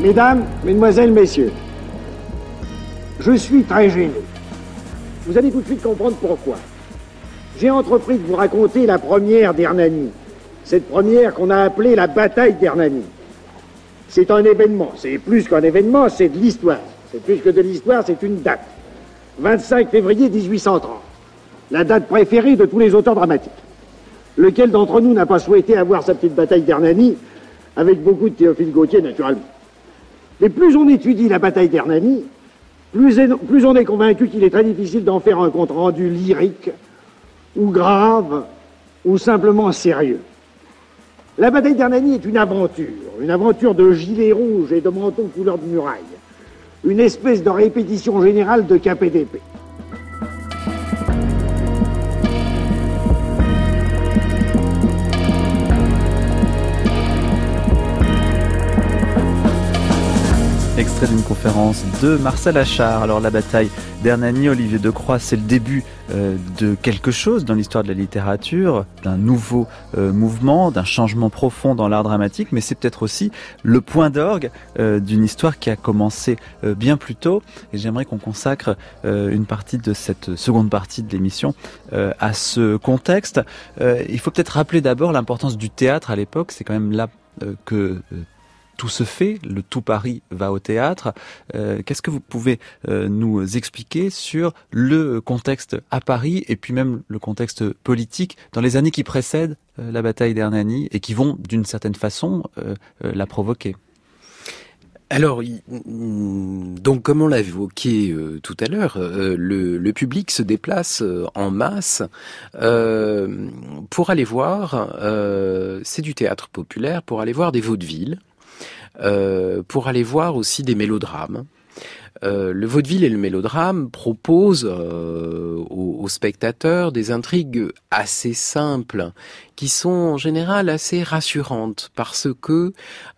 Mesdames, Mesdemoiselles, Messieurs, je suis très gêné. Vous allez tout de suite comprendre pourquoi. J'ai entrepris de vous raconter la première d'Hernani, cette première qu'on a appelée la bataille d'Hernani c'est un événement. C'est plus qu'un événement, c'est de l'histoire. C'est plus que de l'histoire, c'est une date. 25 février 1830. La date préférée de tous les auteurs dramatiques. Lequel d'entre nous n'a pas souhaité avoir sa petite bataille d'Hernani avec beaucoup de Théophile Gautier, naturellement. Mais plus on étudie la bataille d'Hernani, plus, plus on est convaincu qu'il est très difficile d'en faire un compte rendu lyrique, ou grave, ou simplement sérieux. La bataille d'Hernani est une aventure, une aventure de gilets rouges et de manteaux couleur de muraille, une espèce de répétition générale de KPDP. Extrait d'une conférence de Marcel Achard. Alors la bataille d'Hernani, Olivier Decroix, c'est le début euh, de quelque chose dans l'histoire de la littérature, d'un nouveau euh, mouvement, d'un changement profond dans l'art dramatique, mais c'est peut-être aussi le point d'orgue euh, d'une histoire qui a commencé bien plus tôt. Et j'aimerais qu'on consacre une partie de cette seconde partie de l'émission à ce contexte. il faut peut-être rappeler d'abord l'importance du théâtre à l'époque. C'est quand même là que tout se fait, le tout Paris va au théâtre. Euh, qu'est-ce que vous pouvez euh, nous expliquer sur le contexte à Paris et puis même le contexte politique dans les années qui précèdent euh, la bataille d'Hernani et qui vont d'une certaine façon la provoquer? Alors, donc comme on l'a évoqué tout à l'heure, le, public se déplace en masse pour aller voir, c'est du théâtre populaire, pour aller voir des vaudevilles, pour aller voir aussi des mélodrames. Euh, le vaudeville et le mélodrame proposent euh, aux, spectateurs des intrigues assez simples qui sont en général assez rassurantes parce que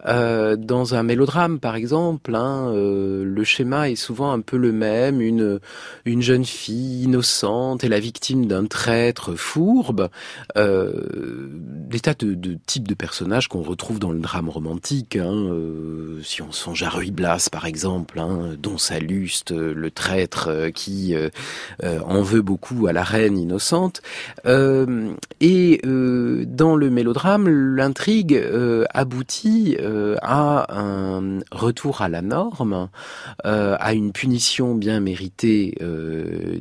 euh, dans un mélodrame par exemple hein, le schéma est souvent un peu le même une une jeune fille innocente est la victime d'un traître fourbe. Des tas de, de, types de personnages qu'on retrouve dans le drame romantique hein, si on songe à Ruy Blas par exemple hein, dont Euh, le traître euh, qui euh, en veut beaucoup à la reine innocente. et dans le mélodrame, l'intrigue aboutit à un retour à la norme, à une punition bien méritée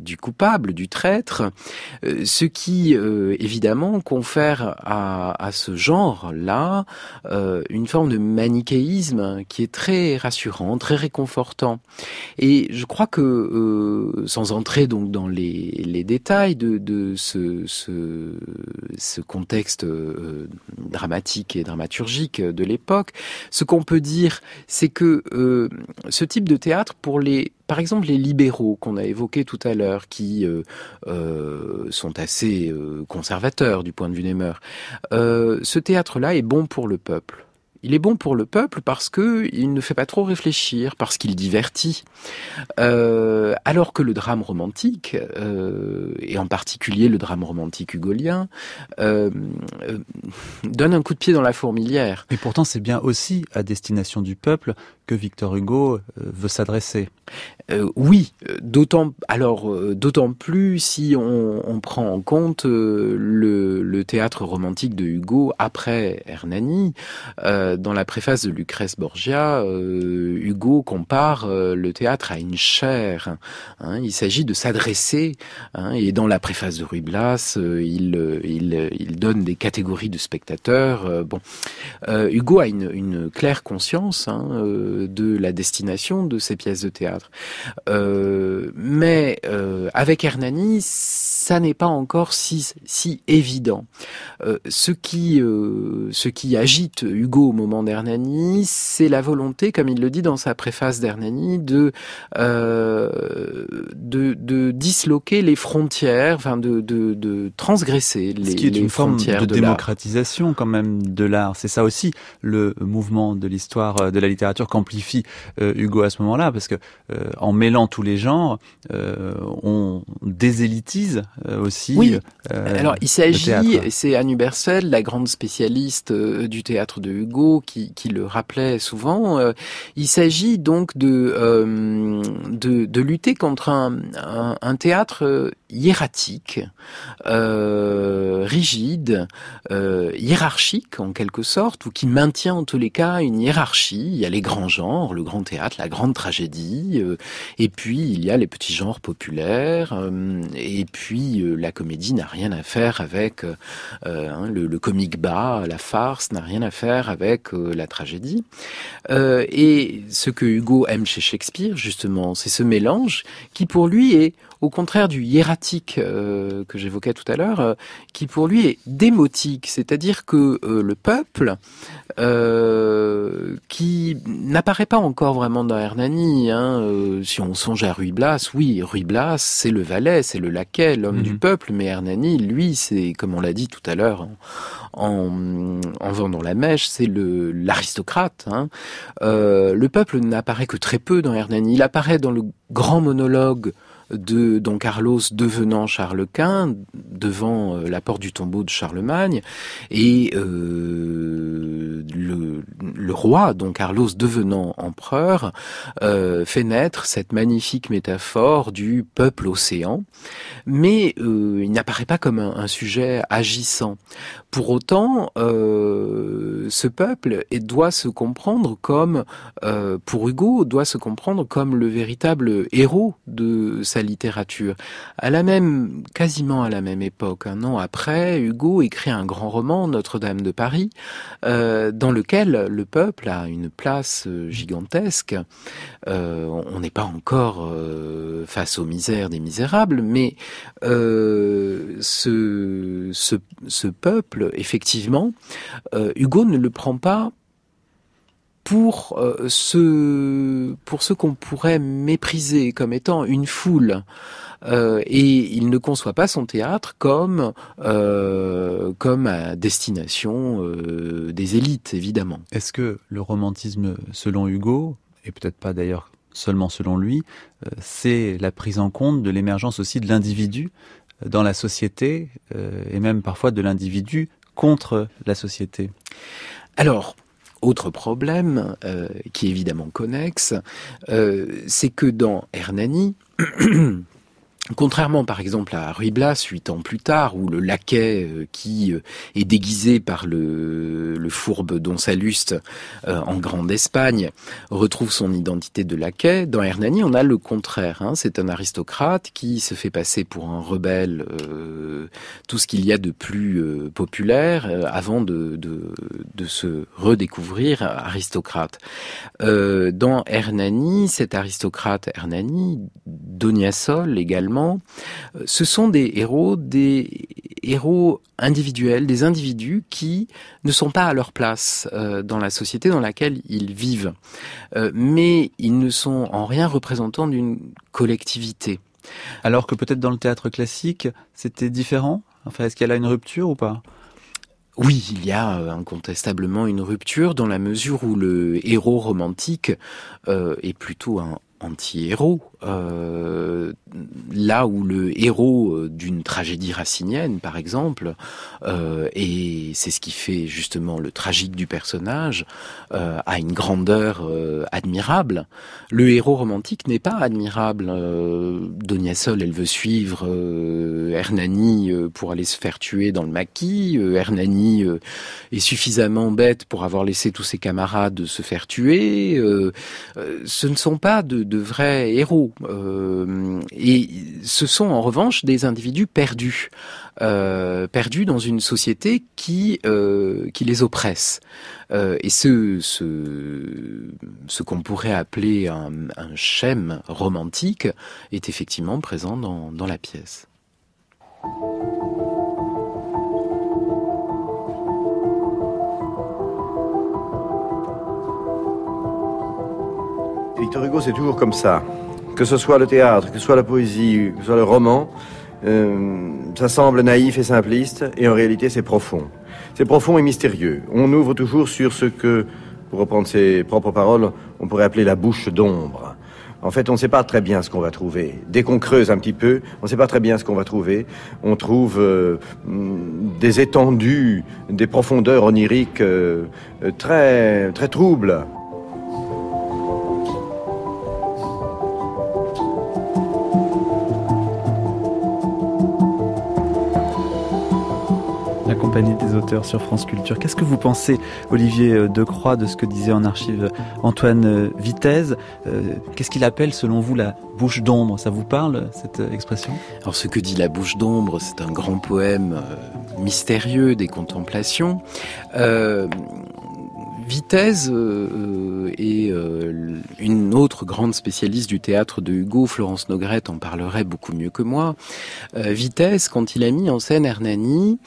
du coupable, du traître, ce qui évidemment confère à, à ce genre-là une forme de manichéisme qui est très rassurant, très réconfortant. Et je crois que, euh, sans entrer donc dans les, les détails de, de ce, ce, ce, contexte euh, dramatique et dramaturgique de l'époque, ce qu'on peut dire, c'est que euh, ce type de théâtre, pour les par exemple, les libéraux qu'on a évoqués tout à l'heure, qui euh, euh, sont assez euh, conservateurs du point de vue des mœurs, ce théâtre-là est bon pour le peuple. Il est bon pour le peuple parce que il ne fait pas trop réfléchir, parce qu'il divertit. Euh, alors que le drame romantique, euh, et en particulier le drame romantique hugolien, euh, donne un coup de pied dans la fourmilière. Et pourtant, c'est bien aussi à destination du peuple que Victor Hugo veut s'adresser. oui, d'autant alors d'autant plus si on, prend en compte le, théâtre romantique de Hugo après Hernani. Euh, dans la préface de Lucrèce Borgia, euh, Hugo compare euh, le théâtre à une chair. Hein. il s'agit de s'adresser, hein, et dans la préface de Ruy Blas, il, donne des catégories de spectateurs. bon, Hugo a une, une claire conscience hein, de la destination de ces pièces de théâtre. mais avec Hernani, ça n'est pas encore si, si évident. ce, qui, ce qui agite Hugo moment d'Hernani, c'est la volonté, comme il le dit dans sa préface d'Hernani, de, euh, de, de disloquer les frontières, enfin de, de, de transgresser les, Ce qui est une forme de, démocratisation quand même de l'art. C'est ça aussi le mouvement de l'histoire euh, de la littérature qu'amplifie euh, Hugo à ce moment-là, parce que euh, en mêlant tous les genres, euh, on désélitise euh, aussi. Oui. Alors il s'agit, c'est Anne Hubersel, la grande spécialiste du théâtre de Hugo, qui, le rappelait souvent. Euh, il s'agit donc de, euh, de, lutter contre un, un, théâtre euh, hiératique, rigide, hiérarchique en quelque sorte, ou qui maintient en tous les cas une hiérarchie. Il y a les grands genres, le grand théâtre, la grande tragédie, et puis il y a les petits genres populaires, et puis la comédie n'a rien à faire avec hein, le, le comique bas, la farce n'a rien à faire avec la tragédie. Euh, et ce que Hugo aime chez Shakespeare, justement, c'est ce mélange qui pour lui est au contraire du hiératique euh, que j'évoquais tout à l'heure, euh, qui pour lui est démotique, c'est-à-dire que le peuple, qui n'apparaît pas encore vraiment dans Hernani, hein, si on songe à Ruy Blas, oui, Ruy Blas, c'est le valet, c'est le laquais, l'homme du mhm. peuple, mais Hernani, lui, c'est, comme on l'a dit tout à l'heure, en, en vendant la mèche, c'est le l'aristocrate. Hein. Euh, le peuple n'apparaît que très peu dans Hernani. Il apparaît dans le grand monologue de Don Carlos devenant Charles Quint devant euh, la porte du tombeau de Charlemagne et euh, le, roi Don Carlos devenant empereur euh, fait naître cette magnifique métaphore du peuple océan. Mais il n'apparaît pas comme un, un, sujet agissant. Pour autant ce peuple doit se comprendre comme pour Hugo doit se comprendre comme le véritable héros de sa littérature. À la même, quasiment à la même époque, un an après, Hugo écrit un grand roman, Notre-Dame de Paris, euh, dans lequel le peuple a une place euh, gigantesque. Euh, on n'est pas encore face aux misères des misérables, mais ce, peuple, effectivement, Hugo ne le prend pas pour euh, ce pour ce qu'on pourrait mépriser comme étant une foule. Euh, et il ne conçoit pas son théâtre comme euh, comme à destination des élites, évidemment. Est-ce que le romantisme, selon Hugo, et peut-être pas d'ailleurs seulement selon lui, c'est la prise en compte de l'émergence aussi de l'individu dans la société, et même parfois de l'individu contre la société? Alors, autre problème, euh, qui est évidemment connexe, euh, c'est que dans Hernani, Contrairement par exemple à Ruy Blas, huit ans plus tard, où le laquais euh, qui euh, est déguisé par le, fourbe Don Saluste euh, en Grande Espagne retrouve son identité de laquais, dans Hernani on a le contraire. Hein. C'est un aristocrate qui se fait passer pour un rebelle, tout ce qu'il y a de plus populaire, avant de, se redécouvrir aristocrate. dans Hernani, cet aristocrate Hernani, Doniasol également, euh, ce sont des héros, des héros individuels, des individus qui ne sont pas à leur place euh, dans la société dans laquelle ils vivent, euh, mais ils ne sont en rien représentants d'une collectivité. Alors que peut-être dans le théâtre classique, c'était différent? Enfin, est-ce qu'il y a là une rupture ou pas? Oui, il y a incontestablement une rupture dans la mesure où le héros romantique est plutôt un anti-héros, euh, là où le héros euh, d'une tragédie racinienne, par exemple, euh, et c'est ce qui fait justement le tragique du personnage, euh, a une grandeur admirable. Le héros romantique n'est pas admirable. Donia Sol, elle veut suivre Hernani pour aller se faire tuer dans le maquis. Hernani est suffisamment bête pour avoir laissé tous ses camarades se faire tuer. ce ne sont pas de, de vrais héros. Euh, et ce sont en revanche des individus perdus, euh, perdus dans une société qui euh, qui les oppresse. et ce ce, ce qu'on pourrait appeler un, un schème romantique est effectivement présent dans, dans la pièce. Victor Hugo, c'est toujours comme ça que ce soit le théâtre, que ce soit la poésie, que ce soit le roman, euh, ça semble naïf et simpliste, et en réalité c'est profond. C'est profond et mystérieux. On ouvre toujours sur ce que, pour reprendre ses propres paroles, on pourrait appeler la bouche d'ombre. En fait, on ne sait pas très bien ce qu'on va trouver. Dès qu'on creuse un petit peu, on ne sait pas très bien ce qu'on va trouver. On trouve euh, des étendues, des profondeurs oniriques euh, très, très troubles. Des auteurs sur France Culture. Qu'est-ce que vous pensez, Olivier euh, Decroix, de ce que disait en archive Antoine euh, Vitesse euh, Qu'est-ce qu'il appelle, selon vous, la bouche d'ombre? Ça vous parle, cette expression? Alors, ce que dit la bouche d'ombre, c'est un grand poème mystérieux des contemplations. Vitesse euh, et euh, une autre grande spécialiste du théâtre de Hugo, Florence Nogrette, en parlerait beaucoup mieux que moi. Euh, Vitesse, quand il a mis en scène Hernani,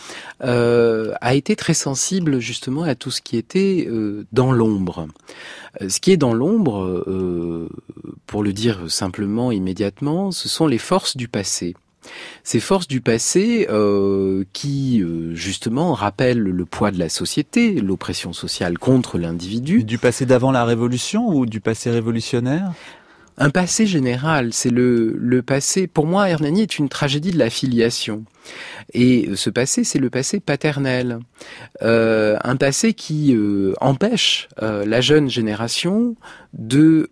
euh, a été très sensible justement à tout ce qui était dans l'ombre. Ce qui est dans l'ombre, pour le dire simplement immédiatement, ce sont les forces du passé. Ces forces du passé euh, qui, euh, justement, rappellent le poids de la société, l'oppression sociale contre l'individu. Du passé d'avant la Révolution ou du passé révolutionnaire? Un passé général, c'est le, passé. Pour moi, Hernani est une tragédie de la filiation. Et ce passé, c'est le passé paternel. Euh, un passé qui euh, empêche euh, la jeune génération de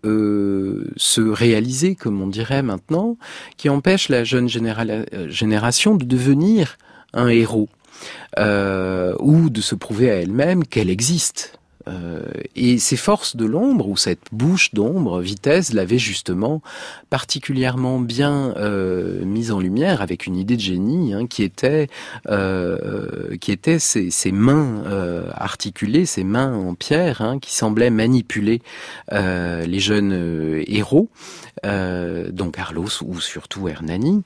se réaliser, comme on dirait maintenant, qui empêche la jeune génération de devenir un héros, ou de se prouver à elle-même qu'elle existe Euh, et ces forces de l'ombre, ou cette bouche d'ombre, Vitesse l'avait justement particulièrement bien euh, mise en lumière avec une idée de génie hein, qui était, euh, qui était ses, mains euh, articulées, ses mains en pierre, hein, qui semblaient manipuler euh, les jeunes héros, donc Carlos ou surtout Hernani,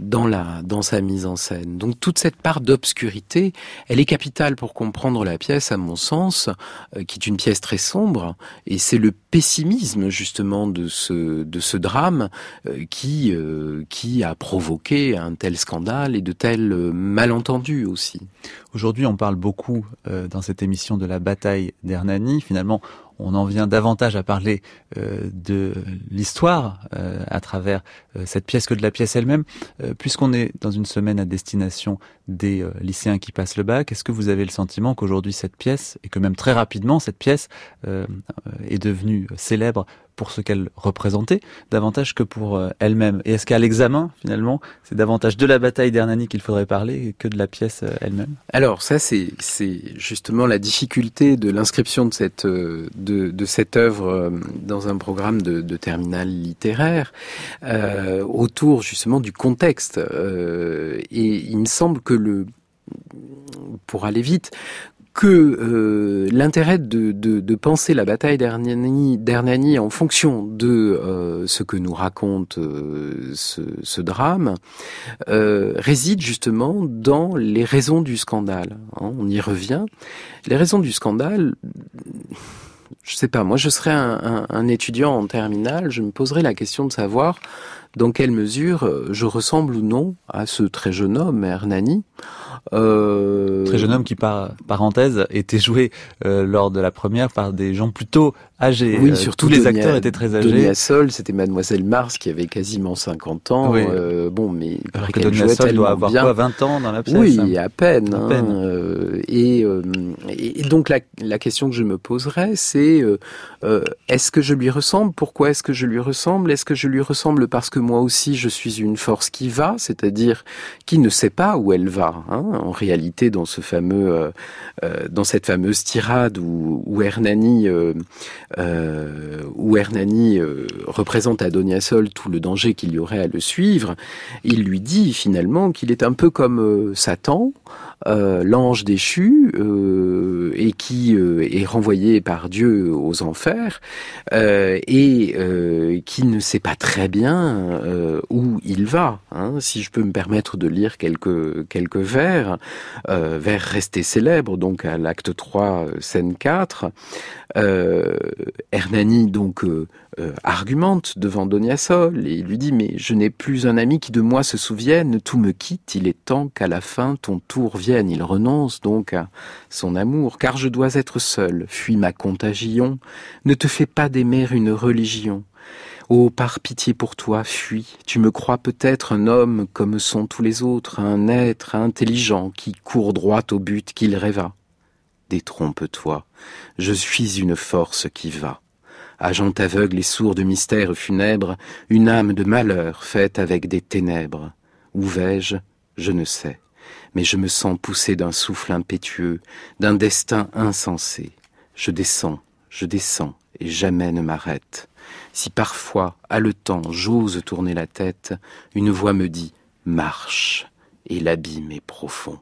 dans, la, dans sa mise en scène. Donc toute cette part d'obscurité, elle est capitale pour comprendre la pièce, à mon sens. Euh, qui est une pièce très sombre, et c'est le pessimisme justement de ce de ce drame euh, qui euh, qui a provoqué un tel scandale et de tels malentendus aussi. Aujourd'hui, on parle beaucoup dans cette émission de la bataille d'Hernani. Finalement, on en vient davantage à parler euh, de l'histoire euh, à travers euh, cette pièce que de la pièce elle-même. Puisqu'on est dans une semaine à destination des lycéens qui passent le bac, est-ce que vous avez le sentiment qu'aujourd'hui cette pièce, et que même très rapidement cette pièce est devenue célèbre pour ce qu'elle représentait, davantage que pour euh, elle-même. Et est-ce qu'à l'examen, finalement, c'est davantage de la bataille d'Hernani qu'il faudrait parler que de la pièce euh, elle-même? Alors ça, c'est justement la difficulté de l'inscription de cette euh, œuvre dans un programme de, terminale littéraire autour justement du contexte. Et il me semble que le pour aller vite, que euh, l'intérêt de, de, de, penser la bataille d'Hernani en fonction de euh, ce que nous raconte euh, ce, ce, drame réside justement dans les raisons du scandale. Hein, on y revient. Les raisons du scandale, je sais pas, moi je serais un, un, un étudiant en terminale, je me poserais la question de savoir dans quelle mesure je ressemble ou non à ce très jeune homme, Hernani. Euh... Très jeune homme qui, par parenthèse, était joué euh, lors de la première par des gens plutôt âgés. Oui, euh, surtout tous les acteurs étaient très âgés. Donia Sol, c'était Mademoiselle Mars qui avait quasiment 50 ans. Oui. Euh, bon, mais alors que Donia Sol doit avoir bien. quoi, 20 ans dans la pièce Oui, à peine. À peine. Hein, et, et, donc la, la, question que je me poserais, c'est est-ce que je lui ressemble? Pourquoi est-ce que je lui ressemble? Est-ce que je lui ressemble parce que moi aussi je suis une force qui va, c'est-à-dire qui ne sait pas où elle va hein en réalité dans ce fameux, euh, euh, dans cette fameuse tirade où, où Hernani, euh, euh où Hernani euh, représente à Doniasol tout le danger qu'il y aurait à le suivre, il lui dit finalement qu'il est un peu comme Satan, euh, l'ange déchu euh, et qui euh, est renvoyé par Dieu aux enfers et qui ne sait pas très bien où il va. Hein, si je peux me permettre de lire quelques quelques vers, vers restés célèbres, donc à l'acte 3, scène 4. Hernani donc euh, argumente devant Doniasol et il lui dit mais je n'ai plus un ami qui de moi se souvienne, tout me quitte, il est temps qu'à la fin ton tour vienne. Il renonce donc à son amour, car je dois être seul, fuis ma contagion, ne te fais pas d'aimer une religion. Oh, par pitié pour toi, fuis. Tu me crois peut-être un homme comme sont tous les autres, un être intelligent qui court droit au but qu'il rêva. Détrompe-toi, je suis une force qui va agent aveugle et sourd de mystères funèbres, une âme de malheur faite avec des ténèbres. Où vais-je? Je ne sais, mais je me sens poussé d'un souffle impétueux, d'un destin insensé. Je descends, je descends, et jamais ne m'arrête. Si parfois, haletant, j'ose tourner la tête, une voix me dit Marche, et l'abîme est profond.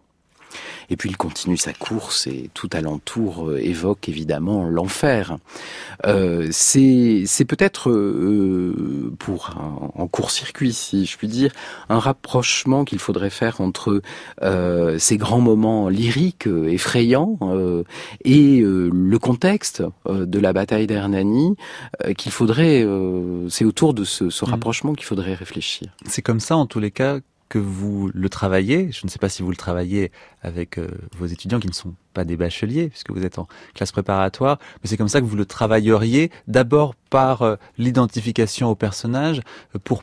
Et puis il continue sa course et tout alentour euh, évoque évidemment l'enfer. Euh, c'est peut-être euh, pour un, en court-circuit, si je puis dire, un rapprochement qu'il faudrait faire entre euh, ces grands moments lyriques effrayants et le contexte de la bataille d'Hernani qu'il faudrait, c'est autour de ce, ce mmh. rapprochement qu'il faudrait réfléchir. C'est comme ça en tous les cas que vous le travaillez. Je ne sais pas si vous le travaillez avec euh, vos étudiants qui ne sont pas des bacheliers, puisque vous êtes en classe préparatoire, mais c'est comme ça que vous le travailleriez, d'abord par euh, l'identification au personnage, euh, pour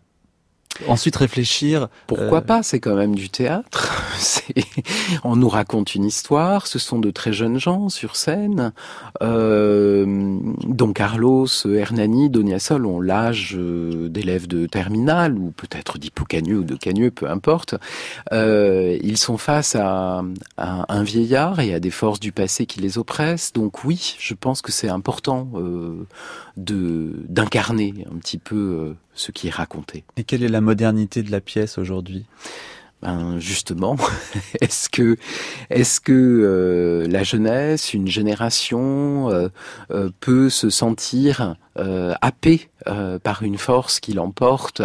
ensuite réfléchir. Pourquoi pas C'est quand même du théâtre. On nous raconte une histoire. Ce sont de très jeunes gens sur scène. Euh, Don Carlos, Hernani, Doniasol ont l'âge d'élèves de terminale ou peut-être d'Hippocanieux ou de Cagneux, peu importe. ils sont face à, un vieillard et à des forces du passé qui les oppressent. Donc oui, je pense que c'est important de d'incarner un petit peu euh, ce qui est raconté. Et quelle est la modernité de la pièce aujourd'hui? Ben justement, est-ce que est-ce que euh, la jeunesse, une génération euh, peut se sentir happée par une force qui l'emporte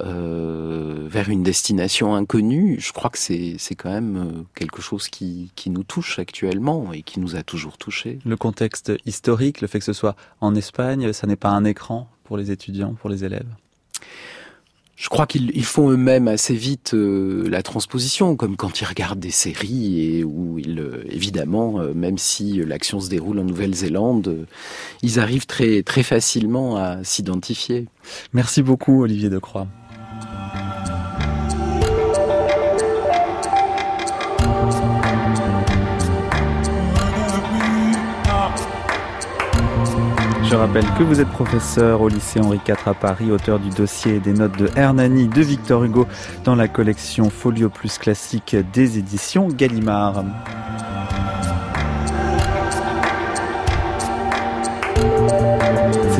vers une destination inconnue? Je crois que c'est c'est quand même quelque chose qui qui nous touche actuellement et qui nous a toujours touchés. Le contexte historique, le fait que ce soit en Espagne, ça n'est pas un écran pour les étudiants, pour les élèves? Je crois qu'ils font eux-mêmes assez vite euh, la transposition, comme quand ils regardent des séries et où ils, euh, évidemment, euh, même si l'action se déroule en Nouvelle-Zélande, ils arrivent très très facilement à s'identifier. Merci beaucoup, Olivier Decroix. Je rappelle que vous êtes professeur au lycée Henri IV à Paris, auteur du dossier et des notes de Hernani de Victor Hugo dans la collection Folio Plus classique des éditions Gallimard.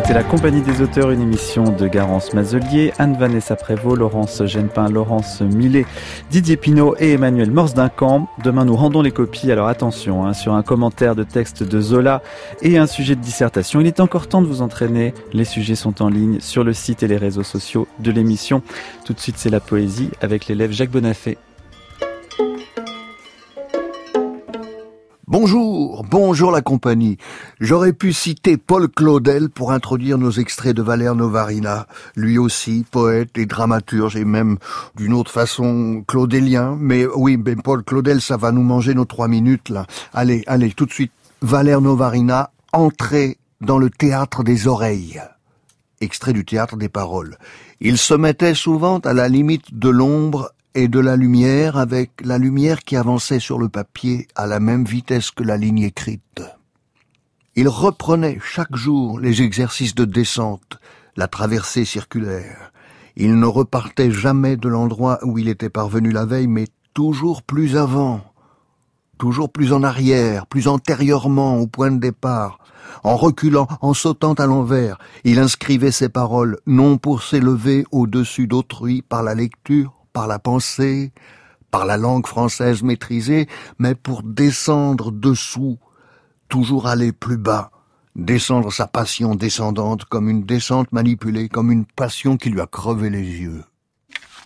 C'était la compagnie des auteurs, une émission de Garance Mazelier, Anne-Vanessa Prévost, Laurence Genepin, Laurence Millet, Didier Pinault et Emmanuel Morse Camp. Demain, nous rendons les copies, alors attention, hein, sur un commentaire de texte de Zola et un sujet de dissertation. Il est encore temps de vous entraîner. Les sujets sont en ligne sur le site et les réseaux sociaux de l'émission. Tout de suite, c'est la poésie avec l'élève Jacques Bonafé. Bonjour, bonjour la compagnie. J'aurais pu citer Paul Claudel pour introduire nos extraits de Valère Novarina, lui aussi poète et dramaturge et même d'une autre façon claudélien. Mais oui, ben Paul Claudel, ça va nous manger nos trois minutes là. Allez, allez, tout de suite. Valère Novarina, entrée dans le théâtre des oreilles. Extrait du théâtre des paroles. Il se mettait souvent à la limite de l'ombre et de la lumière avec la lumière qui avançait sur le papier à la même vitesse que la ligne écrite. Il reprenait chaque jour les exercices de descente, la traversée circulaire. Il ne repartait jamais de l'endroit où il était parvenu la veille, mais toujours plus avant, toujours plus en arrière, plus antérieurement au point de départ, en reculant, en sautant à l'envers, il inscrivait ses paroles non pour s'élever au-dessus d'autrui par la lecture, par la pensée, par la langue française maîtrisée, mais pour descendre dessous, toujours aller plus bas, descendre sa passion descendante comme une descente manipulée, comme une passion qui lui a crevé les yeux.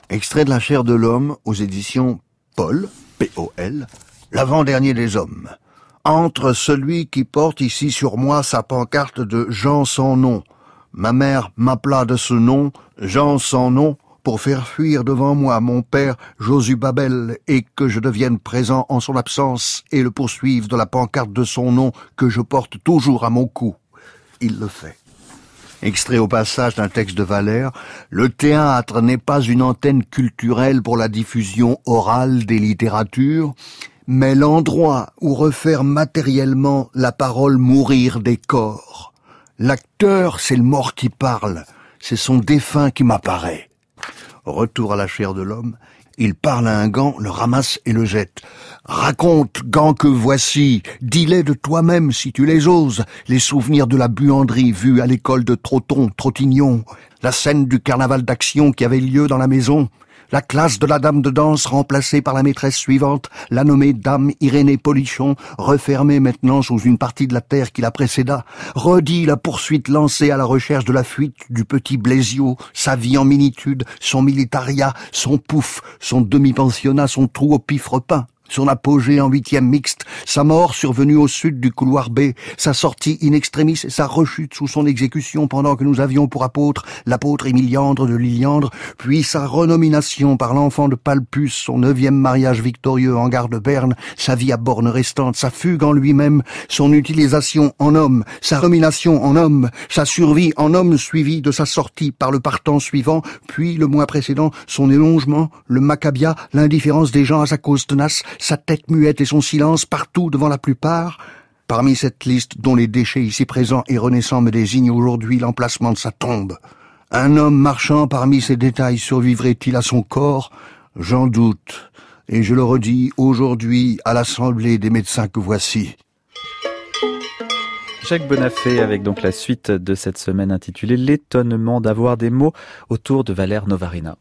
Extrait de la chair de l'homme aux éditions Paul, P-O-L, l'avant-dernier des hommes. Entre celui qui porte ici sur moi sa pancarte de Jean sans nom. Ma mère m'appela de ce nom, Jean sans nom, pour faire fuir devant moi mon père Josu Babel et que je devienne présent en son absence et le poursuive de la pancarte de son nom que je porte toujours à mon cou. Il le fait. Extrait au passage d'un texte de Valère, le théâtre n'est pas une antenne culturelle pour la diffusion orale des littératures, mais l'endroit où refaire matériellement la parole mourir des corps. L'acteur, c'est le mort qui parle, c'est son défunt qui m'apparaît. Retour à la chair de l'homme. Il parle à un gant, le ramasse et le jette. Raconte, gant que voici, dis-les de toi-même si tu les oses, les souvenirs de la buanderie vue à l'école de Trotton, Trottignon, la scène du carnaval d'action qui avait lieu dans la maison, la classe de la dame de danse remplacée par la maîtresse suivante, la nommée dame Irénée Polichon, refermée maintenant sous une partie de la terre qui la précéda, redit la poursuite lancée à la recherche de la fuite du petit Blaisio, sa vie en minitude, son militaria, son pouf, son demi-pensionnat, son trou au pif repeint. Son apogée en huitième mixte, sa mort survenue au sud du couloir B, sa sortie in extremis sa rechute sous son exécution pendant que nous avions pour apôtre l'apôtre Émiliandre de Liliandre, puis sa renomination par l'enfant de Palpus, son neuvième mariage victorieux en gare de Berne, sa vie à borne restante, sa fugue en lui-même, son utilisation en homme, sa nomination en homme, sa survie en homme suivie de sa sortie par le partant suivant, puis le mois précédent, son élongement, le macabia, l'indifférence des gens à sa cause tenace, sa tête muette et son silence partout devant la plupart, parmi cette liste dont les déchets ici présents et renaissants me désignent aujourd'hui l'emplacement de sa tombe. Un homme marchant parmi ces détails survivrait-il à son corps? J'en doute, et je le redis aujourd'hui à l'Assemblée des médecins que voici. Jacques Bonafé avec donc la suite de cette semaine intitulée L'étonnement d'avoir des mots autour de Valère Novarina.